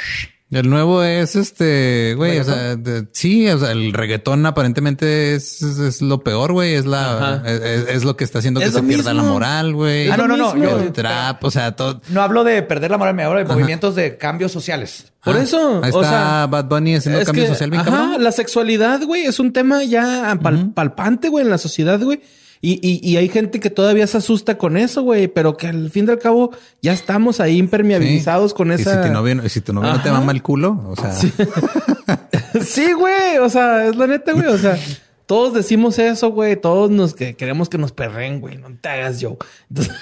El nuevo es este, güey, o sea, de- sí, o sea, el reggaetón aparentemente es, es, es lo peor, güey, es la, es, lo que está haciendo que se pierda la moral, güey. Ah, no, no, no, yo- El trap, o sea, todo. No hablo de perder la moral, me hablo de movimientos de cambios sociales. Por Ah, eso. Ahí o está sea, Bad Bunny haciendo es cambio que, social bien ajá, cabrón. la sexualidad, güey, es un tema ya pal- palpante, güey, en la sociedad, güey. Y, y, y hay gente que todavía se asusta con eso, güey, pero que al fin y al cabo ya estamos ahí impermeabilizados con Y esa. si tu novio, y si tu novio no te mama el culo, o sea, sí, güey, o sea, es la neta, güey, o sea, todos decimos eso, güey, todos nos que queremos que nos perren, güey, no te hagas yo. Entonces,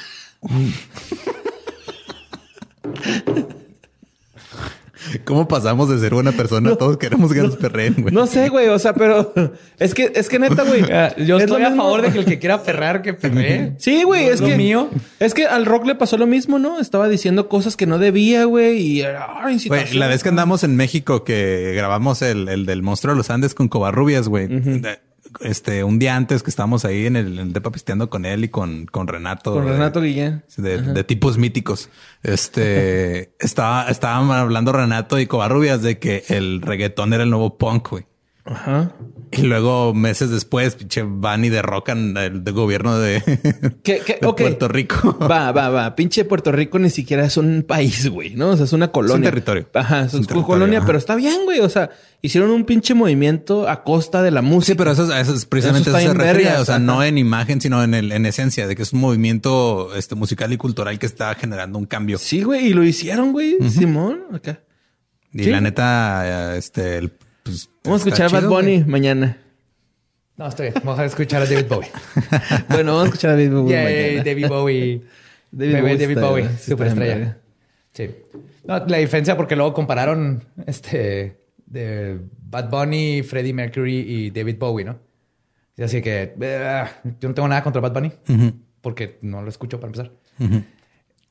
¿cómo pasamos de ser buena persona? Todos queremos que nos perreen, güey. no sé, güey, o sea, pero es que es que neta, güey, Ah, Yo es estoy a mismo. favor de que el que quiera perrar, que perree. Sí, güey, No es lo que mío. Es que al rock le pasó lo mismo, ¿no? Estaba diciendo cosas que no debía, güey, y era ay, Güey, incitación. la vez que andamos en México que grabamos el, el del monstruo de los Andes con Covarrubias, güey. Este, un día antes que estábamos ahí en el, en el depa pisteando con él y con, con Renato. con de- Renato Guillén. De, de tipos míticos. Este, estaba, estaban hablando Renato y Covarrubias de que el reggaetón era el nuevo punk, güey. Ajá. Y luego, meses después, pinche, van y derrocan el, gobierno de, ¿Qué, qué? de Ok. Puerto Rico. Va, va, va. Pinche Puerto Rico ni siquiera es un país, güey, ¿no? O sea, es una colonia. territorio. Ajá, es, Es un colonia, ajá. pero está bien, güey. O sea, hicieron un pinche movimiento a costa de la música. Sí, pero eso, es- eso es precisamente Eso eso, está se vergas, O sea, ajá. no en imagen, sino en el, en esencia de que es un movimiento este, musical y cultural que está generando un cambio. Sí, güey, y lo hicieron, güey. Simón, acá. Y Sí. la neta, eh, este, el, pues, Vamos a escuchar a Bad chido, Bunny güey. mañana. No, estoy bien. Vamos a escuchar a David Bowie. bueno, vamos a escuchar a David Bowie Yay. David Bowie. David Bebé Bowie David está- Bowie, sí está superestrella. Sí. No, la diferencia porque luego compararon este de Bad Bunny, Freddie Mercury y David Bowie, ¿no? Y así que yo no tengo nada contra Bad Bunny. porque no lo escucho para empezar.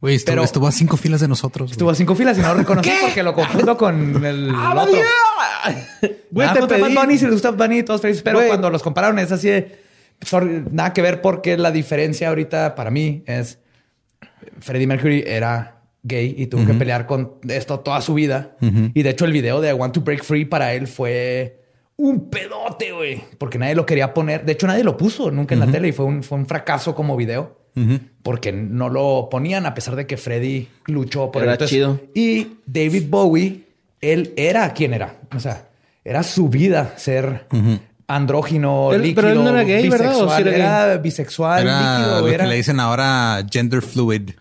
Güey, estuvo, Pero- estuvo a cinco filas de nosotros. Estuvo a cinco filas y no lo reconocí porque lo confundo con el otro. Güey, Nada te pedí. Bunny, si les gusta Bunny, todos felices. Pero cuando los compararon es así de... sorry, nada que ver porque la diferencia ahorita para mí es... Freddie Mercury era gay y tuvo que pelear con esto toda su vida. Y de hecho el video de I Want to Break Free para él fue un pedote, güey. Porque nadie lo quería poner. De hecho nadie lo puso nunca en la tele y fue un, fue un fracaso como video. Porque no lo ponían a pesar de que Freddie luchó por Era él. chido. Y David Bowie, él era quien era. O sea, era su vida ser andrógino, Él- líquido, pero él no era gay, ¿verdad? ¿O bisexual. sí era era bisexual, Era líquido. lo Era, que le dicen ahora gender fluid.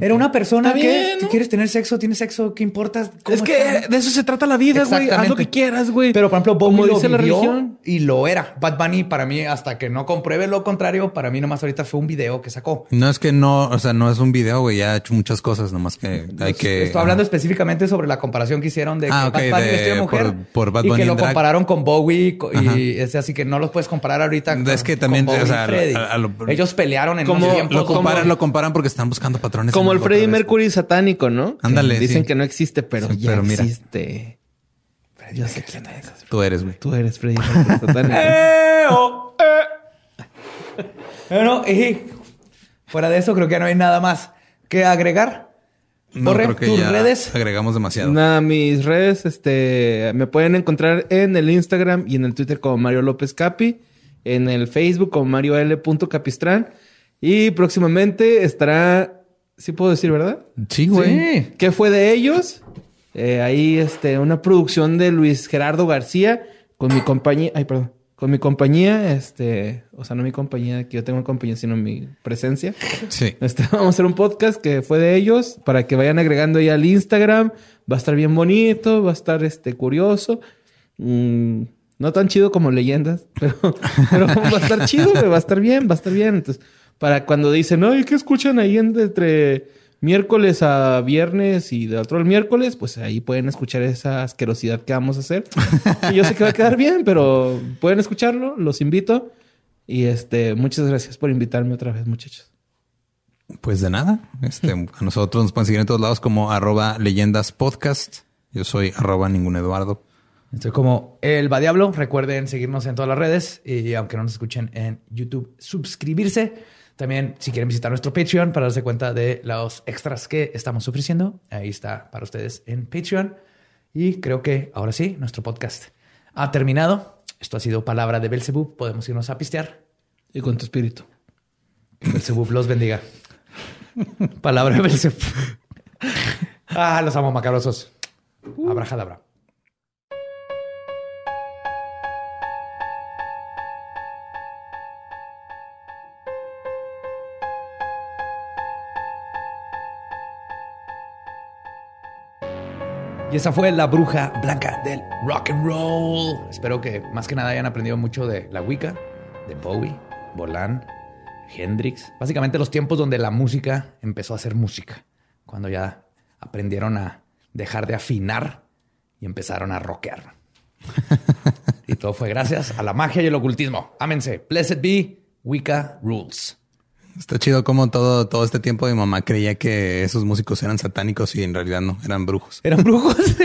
era una persona que ¿no? quieres tener sexo, tienes sexo, ¿qué importa? cómo Es que de eso se trata la vida, güey. Haz lo que quieras, güey. Pero por ejemplo, como Bowie dice lo la religión. y lo era. Bad Bunny para mí, hasta que no compruebe lo contrario, para mí nomás ahorita fue un video que sacó. No es que no, o sea, no es un video, güey. Ya ha hecho muchas cosas, nomás que hay que. Estoy hablando específicamente sobre la comparación que hicieron de Ah, que ok, Bad Bunny de- mujer por- por Bad y Bunny que en lo drag. compararon con Bowie y es así que no los puedes comparar ahorita. con- Es que también, con Bowie o sea, y Freddie. a- a lo- ellos pelearon en Como- tiempos Lo comparan, como- lo comparan porque están buscando patrones. Como el vez. Mercury satánico, ¿no? Ándale, Dicen sí. que no existe, pero Sí, ya pero mira. existe. Yo sé quién es. Tú eres, güey. Tú eres Freddie Mercury satánico. ¡Eh, oh, eh! Bueno, y fuera de eso creo que no hay nada más que agregar. No, Borre, creo que tus ya redes. agregamos demasiado. Nada, mis redes, este, me pueden encontrar en el Instagram y en el Twitter como Mario López Capi, en el Facebook como Mario L. Capistrán y próximamente estará, sí puedo decir, ¿verdad? Sí, güey. Sí. ¿Qué fue de ellos? Eh, ahí, este, una producción de Luis Gerardo García con mi compañía, ay, perdón, con mi compañía, este, o sea, no mi compañía, que yo tengo compañía, sino mi presencia. Sí. Este, vamos a hacer un podcast que fue de ellos para que vayan agregando ahí al Instagram. Va a estar bien bonito, va a estar este curioso. Mm, no tan chido como leyendas, pero, pero va a estar chido, va a estar bien, va a estar bien. Entonces, para cuando dicen, ay, ¿qué escuchan ahí en- entre miércoles a viernes y de otro al miércoles? Pues ahí pueden escuchar esa asquerosidad que vamos a hacer. Y yo sé que va a quedar bien, pero pueden escucharlo, los invito. Y este, muchas gracias por invitarme otra vez, muchachos. Pues de nada. Este, a nosotros nos pueden seguir en todos lados como arroba leyendas podcast. Yo soy arroba ningún Eduardo. Estoy como El Va Diablo. Recuerden seguirnos en todas las redes y aunque no nos escuchen en YouTube, suscribirse. También, si quieren visitar nuestro Patreon para darse cuenta de los extras que estamos ofreciendo, ahí está para ustedes en Patreon. Y creo que ahora sí, nuestro podcast ha terminado. Esto ha sido Palabra de Belzebub. Podemos irnos a pistear. Y con tu espíritu. Belzebub los bendiga. Palabra de Belzebub. Ah, los amo macabrosos. Abrajadabra. Y esa fue la bruja blanca del rock and roll. Espero que más que nada hayan aprendido mucho de la Wicca, de Bowie, Bolan, Hendrix. Básicamente los tiempos donde la música empezó a ser música. Cuando ya aprendieron a dejar de afinar y empezaron a rockear. y todo fue gracias a la magia y el ocultismo. Ámense. Blessed be Wicca rules. Está chido como todo, todo este tiempo mi mamá creía que esos músicos eran satánicos y en realidad no, eran brujos. ¿Eran brujos?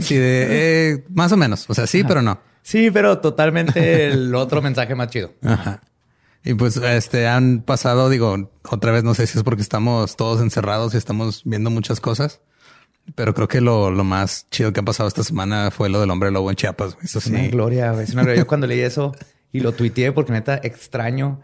Sí, de, eh, más o menos. O sea, sí, pero no. sí, pero totalmente el otro mensaje más chido. Ajá. Y pues este han pasado, digo, otra vez no sé si es porque estamos todos encerrados y estamos viendo muchas cosas, pero creo que lo, lo más chido que ha pasado esta semana fue lo del hombre lobo en Chiapas. Eso Es una sí. gloria. Es una gloria. Yo cuando leí eso y lo tuiteé porque neta extraño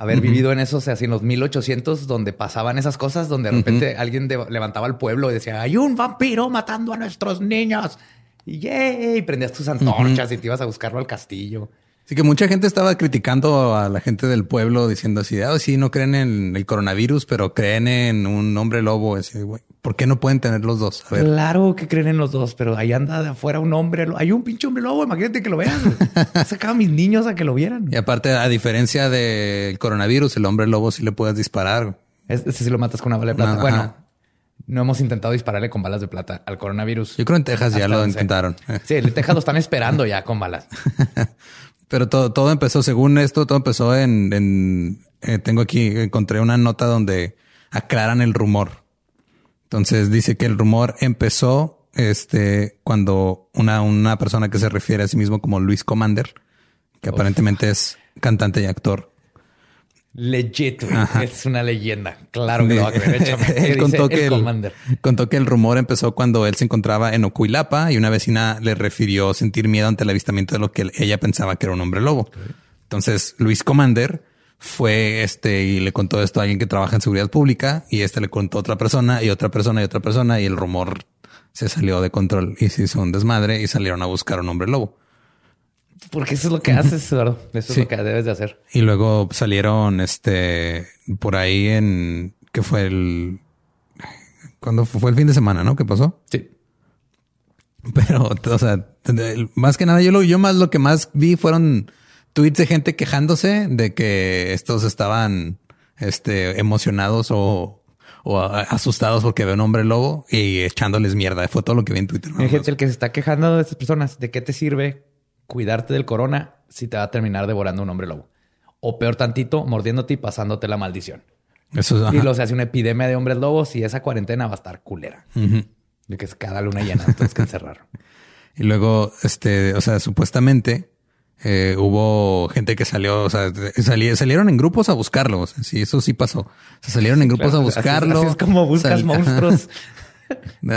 haber vivido en esos, así en los 1800, donde pasaban esas cosas, donde de repente alguien de- levantaba al pueblo y decía, hay un vampiro matando a nuestros niños. Y yay, prendías tus antorchas y te ibas a buscarlo al castillo. Así que mucha gente estaba criticando a la gente del pueblo diciendo así, ah, sí, no creen en el coronavirus, pero creen en un hombre lobo. Así, güey, ¿Por qué no pueden tener los dos? A ver. Claro que creen en los dos, pero ahí anda de afuera un hombre. Hay un pinche hombre lobo, imagínate que lo vean. Sacaba a mis niños a que lo vieran. Y aparte, a diferencia del coronavirus, el hombre lobo sí le puedes disparar. Es- Ese sí lo matas con una bala de plata. Bueno, no hemos intentado dispararle con balas de plata al coronavirus. Yo creo en Texas ya lo intentaron. Sí, en Texas lo están esperando ya con balas. Pero todo, todo empezó, según esto, todo empezó en, en eh, tengo aquí, encontré una nota donde aclaran el rumor. Entonces dice que el rumor empezó este, cuando una, una persona que se refiere a sí mismo como Luis Commander, que aparentemente es cantante y actor, Legit, es una leyenda. Claro que lo va a creer. Échame. ¿Qué él contó el que, el, Commander? contó que el rumor empezó cuando él se encontraba en Ocuilapa y una vecina le refirió sentir miedo ante el avistamiento de lo que ella pensaba que era un hombre lobo. Entonces Luis Commander fue este y le contó esto a alguien que trabaja en seguridad pública y este le contó a otra persona y otra persona y otra persona y el rumor se salió de control y se hizo un desmadre y salieron a buscar un hombre lobo. Porque eso es lo que haces, Eduardo. Eso Sí. es lo que debes de hacer. Y luego salieron este por ahí en que fue el cuando fue el fin de semana, ¿no? ¿Qué pasó? Sí. Pero, o sea, más que nada, yo lo, yo más lo que más vi fueron tweets de gente quejándose de que estos estaban este emocionados o, o asustados porque ve un hombre lobo y echándoles mierda. Fue todo lo que vi en Twitter. más. gente el que se está quejando de estas personas. ¿De qué te sirve cuidarte del corona si te va a terminar devorando un hombre lobo? O peor tantito, mordiéndote y pasándote la maldición. Eso es, Y ajá. lo se hace una epidemia de hombres lobos y esa cuarentena va a estar culera. De que es cada luna llena, entonces que encerrar. Y luego, este, o sea, supuestamente eh, hubo gente que salió, o sea, sali- salieron en grupos a buscarlo. O sea, sí, eso sí pasó. O sea, salieron en grupos Claro, a así es- buscarlo. Así es, como buscas monstruos.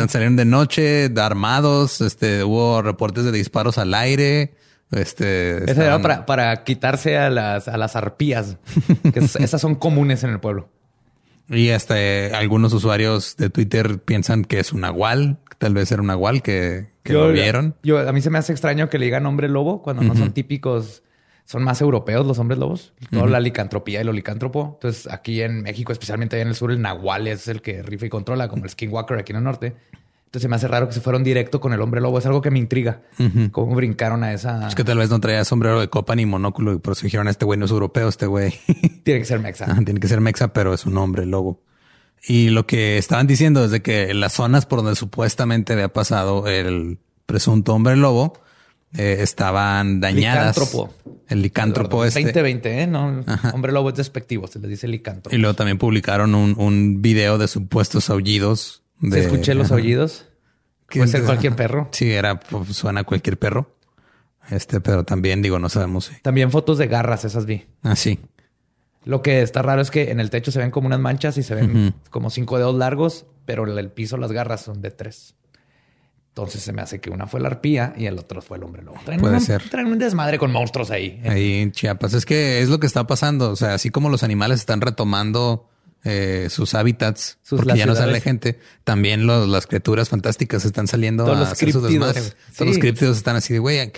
Salieron de noche, de armados, este, hubo reportes de disparos al aire. Este, Esa era para, para quitarse a las, a las arpías. Que es- esas son comunes en el pueblo. Y hasta eh, algunos usuarios de Twitter piensan que es un nahual, tal vez era un nahual que, que lo vieron. Yo, a mí se me hace extraño que le digan hombre lobo cuando no son típicos. Son más europeos los hombres lobos. Toda la licantropía y lo licántropo. Entonces, aquí en México, especialmente allá en el sur, el nahual es el que rifa y controla, como el skinwalker aquí en el norte. Entonces, se me hace raro que se fueron directo con el hombre lobo. Es algo que me intriga. Cómo brincaron a esa... Es que tal vez no traía sombrero de copa ni monóculo y por eso dijeron, este güey no es europeo, este güey Tiene que ser mexa. Ajá, tiene que ser mexa, pero es un hombre lobo. Y lo que estaban diciendo es de que las zonas por donde supuestamente había pasado el presunto hombre lobo eh, estaban dañadas. Licántropo. El licántropo este. 2020, ¿eh? No, hombre lobo es despectivo. Se les dice licántropo. Y luego también publicaron un, un video de supuestos aullidos. De, Se escuché los Ajá. aullidos. Puede ser cualquier perro. Sí, era, pues, suena a cualquier perro. Este, pero también digo, no sabemos si. También fotos de garras, esas vi. Ah, sí. Lo que está raro es que en el techo se ven como unas manchas y se ven como cinco dedos largos, pero en el piso las garras son de tres. Entonces se me hace que una fue la arpía y el otro fue el hombre lobo. Traen Puede ser. Traen un desmadre con monstruos ahí. ¿eh? Ahí en Chiapas. Es que es lo que está pasando. O sea, así como los animales están retomando eh, sus hábitats Sus- porque ya no sale gente, también los- las criaturas fantásticas están saliendo Todos a los hacer su críptidos. desmadre. güey. Sí. Todos los críptidos están así de güey.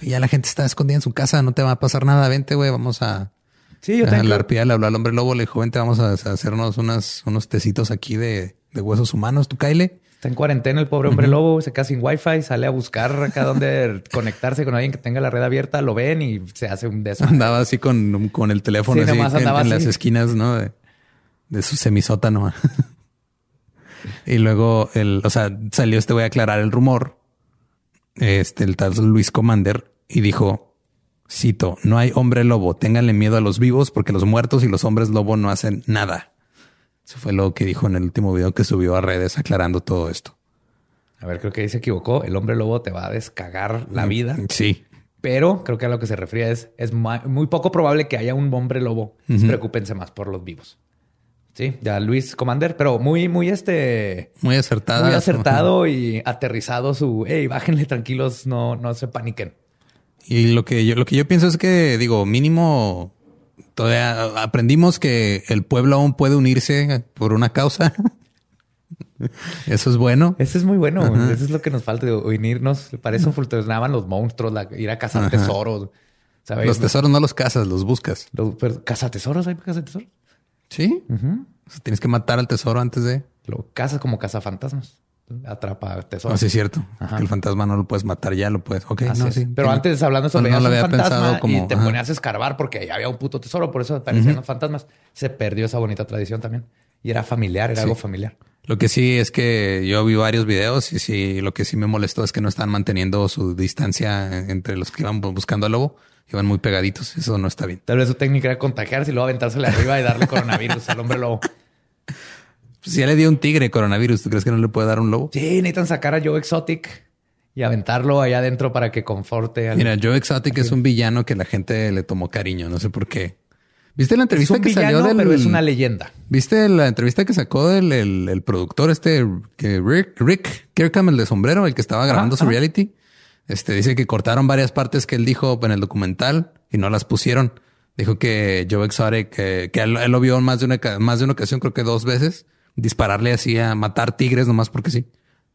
Ya la gente está escondida en su casa, no te va a pasar nada. Vente, güey, vamos a. Sí, yo tengo. la arpía le habló al hombre lobo, le dijo, vente, vamos a, hacernos unas, unos tecitos aquí de, de huesos humanos. Tú, Kyle. Está en cuarentena el pobre hombre lobo, se queda sin wifi, sale a buscar acá donde conectarse con alguien que tenga la red abierta, lo ven y se hace un desmadre. Andaba así con, con el teléfono Sí, así en, las esquinas, ¿no? De, de su semisótano. y luego, el, o sea, salió este voy a aclarar el rumor. Este, el tal Luis Commander y dijo, cito, no hay hombre lobo, ténganle miedo a los vivos porque los muertos y los hombres lobo no hacen nada. Eso fue lo que dijo en el último video que subió a redes aclarando todo esto. A ver, creo que ahí se equivocó. El hombre lobo te va a descagar la vida. Sí. Pero creo que a lo que se refiere es, es muy poco probable que haya un hombre lobo. Preocúpense más por los vivos. Sí, ya Luis Commander, pero muy, muy este, Muy acertada. muy acertado y aterrizado su, hey, bájenle tranquilos, no, no se paniquen. Y lo que yo, lo que yo pienso es que, digo, mínimo todavía aprendimos que el pueblo aún puede unirse por una causa. Eso es bueno. Eso es muy bueno. Eso es lo que nos falta, unirnos. Para eso funcionaban los monstruos, la- ir a cazar Ajá. tesoros. ¿sabes? Los tesoros no los cazas, los buscas. Los, pero, ¿Cazatesoros? ¿Hay cazatesoros? Sí. O sea, tienes que matar al tesoro antes de. Lo cazas como cazafantasmas. Atrapa No, tesoros. sí es cierto. Ajá. El fantasma no lo puedes matar ya, lo puedes. Ok, no, sí. Pero antes hablando No, sobre no lo un había pensado como- y te ajá. ponías a escarbar porque ya había un puto tesoro, por eso aparecían los fantasmas. Se perdió esa bonita tradición también. Y era familiar, era algo familiar. Lo que sí es que yo vi varios videos y sí, lo que sí me molestó es que no están manteniendo su distancia entre los que iban buscando al lobo. Iban muy pegaditos. Eso no está bien. Tal vez su técnica era contagiarse y luego aventársele arriba y darle coronavirus al hombre lobo. Pues si ya le dio un tigre coronavirus, ¿tú crees que no le puede dar un lobo? Sí, necesitan sacar a Joe Exotic y aventarlo allá adentro para que conforte al... Mira, Joe Exotic es un villano que la gente le tomó cariño. No sé por qué. ¿Viste la entrevista es un que salió villano, del... pero es una leyenda. ¿Viste la entrevista que sacó del el, el productor este, que Rick, Rick Kirkham, el de sombrero, el que estaba grabando su reality? Este dice que cortaron varias partes que él dijo en el documental y no las pusieron. Dijo que Joe Exotic, que, que él, él lo vio más de una, más de una ocasión, creo que dos veces, dispararle así a matar tigres nomás porque sí.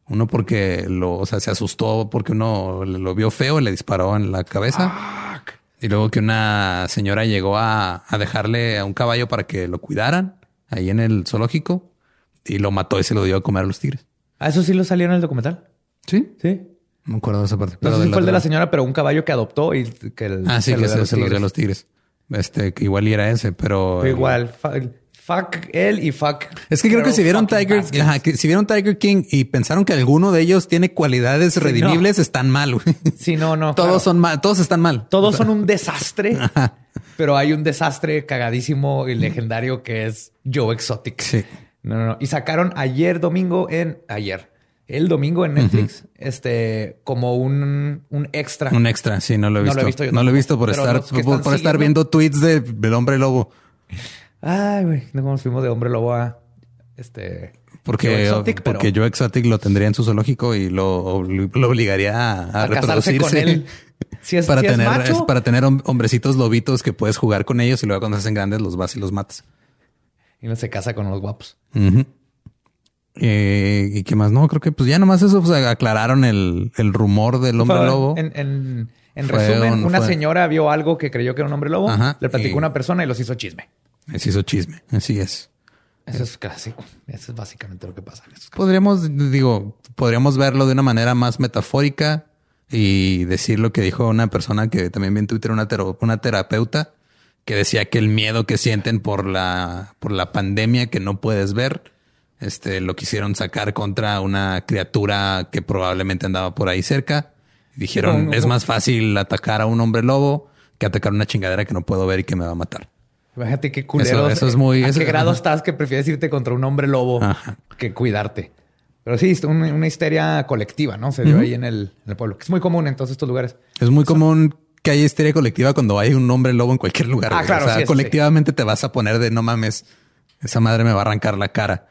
Uno porque lo, o sea, se asustó porque uno lo vio feo y le disparó en la cabeza. Y luego que una señora llegó a, a dejarle a un caballo para que lo cuidaran ahí en el zoológico y lo mató y se lo dio a comer a los tigres. Ah, eso sí lo salió en el documental. Sí. Sí. No me acuerdo de esa parte. No sé si fue el de la señora, pero un caballo que adoptó y que el- Ah, sí, que lo a se, se los dio a los tigres. Este, que igual y era ese, pero. Pero igual, fuck él y fuck. Es que creo que si vieron Tiger, ajá, que si vieron Tiger King y pensaron que alguno de ellos tiene cualidades redimibles, están mal. güey. Sí, no, no. todos claro. son mal, todos están mal. Todos son un desastre, pero hay un desastre cagadísimo y legendario que es Joe Exotic. Sí. No, no, no. Y sacaron ayer domingo en ayer, el domingo en Netflix, este como un, un extra. Un extra, sí, no lo he No visto. lo he visto yo no lo he visto por estar, por, estar viendo tweets de, del hombre lobo. Ay, güey, no nos fuimos de hombre lobo a este Porque, pero porque Joe Exotic lo tendría en su zoológico y lo, lo obligaría a, a a con él. Si es, para si es tener macho, es para tener hom- hombrecitos lobitos que puedes jugar con ellos y luego cuando se hacen grandes los vas y los matas. y no se casa con los guapos. Eh, y qué más no creo que pues ya nomás eso pues, aclararon el, el rumor del hombre Fue- lobo En, en- resumen, un- una fue- señora vio algo que creyó que era un hombre lobo, Ajá, le platicó y- a una persona y los hizo chisme. Se hizo chisme así es Eso es clásico. Eso es básicamente lo que pasa. en esos casos. podríamos digo podríamos verlo de una manera más metafórica y decir lo que dijo una persona que también vi en Twitter una, tero- una terapeuta que decía que el miedo que sienten por la por la pandemia que no puedes ver este lo quisieron sacar contra una criatura que probablemente andaba por ahí cerca dijeron es más fácil atacar a un hombre lobo que atacar una chingadera que no puedo ver y que me va a matar Imagínate qué culeros. Eso- eso es muy- ¿A eso- qué grado ajá. estás que prefieres irte contra un hombre lobo Ajá. que cuidarte? Pero sí, una, una histeria colectiva, ¿no? Se dio ahí en el, en el pueblo, que es muy común en todos estos lugares. Es muy común que haya histeria colectiva cuando hay un hombre lobo en cualquier lugar. Ah, claro, o sea, sí, colectivamente te vas a poner de no mames, esa madre me va a arrancar la cara.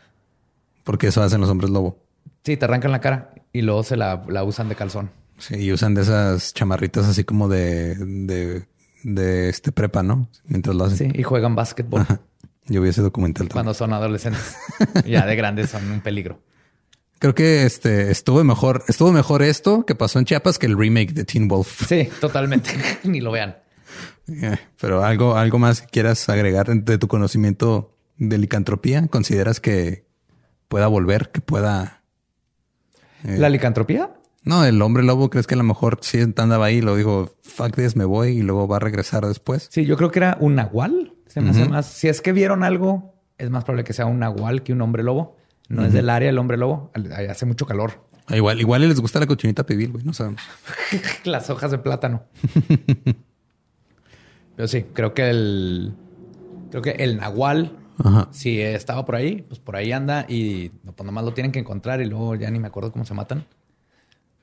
Porque eso hacen los hombres lobo. Sí, te arrancan la cara y luego se la, la usan de calzón. Sí, y usan de esas chamarritas así como de, de, de este prepa, ¿no? Mientras lo hacen. Sí, y juegan básquetbol Ajá. Yo vi ese documental también. cuando son adolescentes. ya de grandes son un peligro. Creo que este estuvo mejor, estuvo mejor esto que pasó en Chiapas que el remake de Teen Wolf. Sí, totalmente. Ni lo vean. Eh, Pero algo, algo más que quieras agregar de tu conocimiento de licantropía, ¿consideras que pueda volver, que pueda? Eh. ¿La licantropía? No, el hombre lobo, ¿crees que a lo mejor sí andaba ahí y lo dijo, fuck this, me voy y luego va a regresar después? Sí, yo creo que era un nahual. Se me hace más. Si es que vieron algo, es más probable que sea un nahual que un hombre lobo. No es del área el hombre lobo. Hace mucho calor. Ah, Igual, igual les gusta la cochinita pibil, güey, no sabemos. Las hojas de plátano. Pero sí, creo que el. Creo que el nahual, Ajá. si estaba por ahí, pues por ahí anda y pues nomás lo tienen que encontrar y luego ya ni me acuerdo cómo se matan.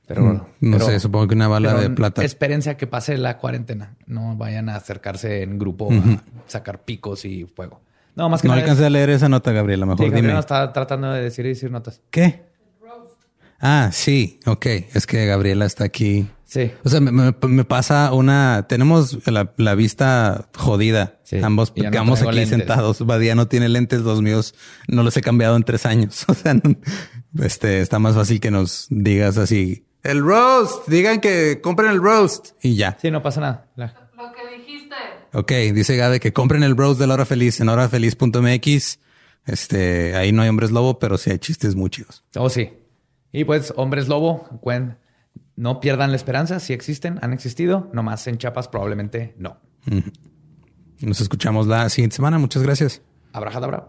Pero Mm, no pero- sé, supongo que una bala de plata. Espérense a que pase la cuarentena. No vayan a acercarse en grupo a sacar picos y fuego. No, más que No alcancé a leer esa nota, Gabriela. Sí, Mejor Gabriela dime. estaba tratando de decir y decir notas. ¿Qué? Ah, sí, ok. Es que Gabriela está aquí. Sí. O sea, me, me- me pasa una. Tenemos la, la vista jodida. Sí, Ambos no traigo aquí lentes. sentados. Badía no tiene lentes, los míos no los he cambiado en tres años. O sea, no- este está más fácil que nos digas así. El roast, digan que compren el roast y ya. Sí, no pasa nada. La- Lo que dijiste. Ok, dice Gabe que compren el roast de la hora feliz en horafeliz.mx. Este, ahí no hay hombres lobo, pero sí hay chistes muy chidos. Oh, sí. Y pues, hombres lobo, cuen- no pierdan la esperanza. Si existen, han existido. Nomás en Chiapas probablemente no. Nos escuchamos la siguiente semana. Muchas gracias. Abrajadabra.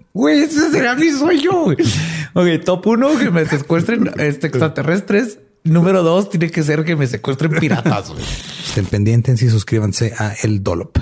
Güey, ese será mi sueño. Ok, top uno, que me secuestren este, extraterrestres. Número dos, tiene que ser que me secuestren piratas. güey. Estén pendientes y suscríbanse a El Dolop.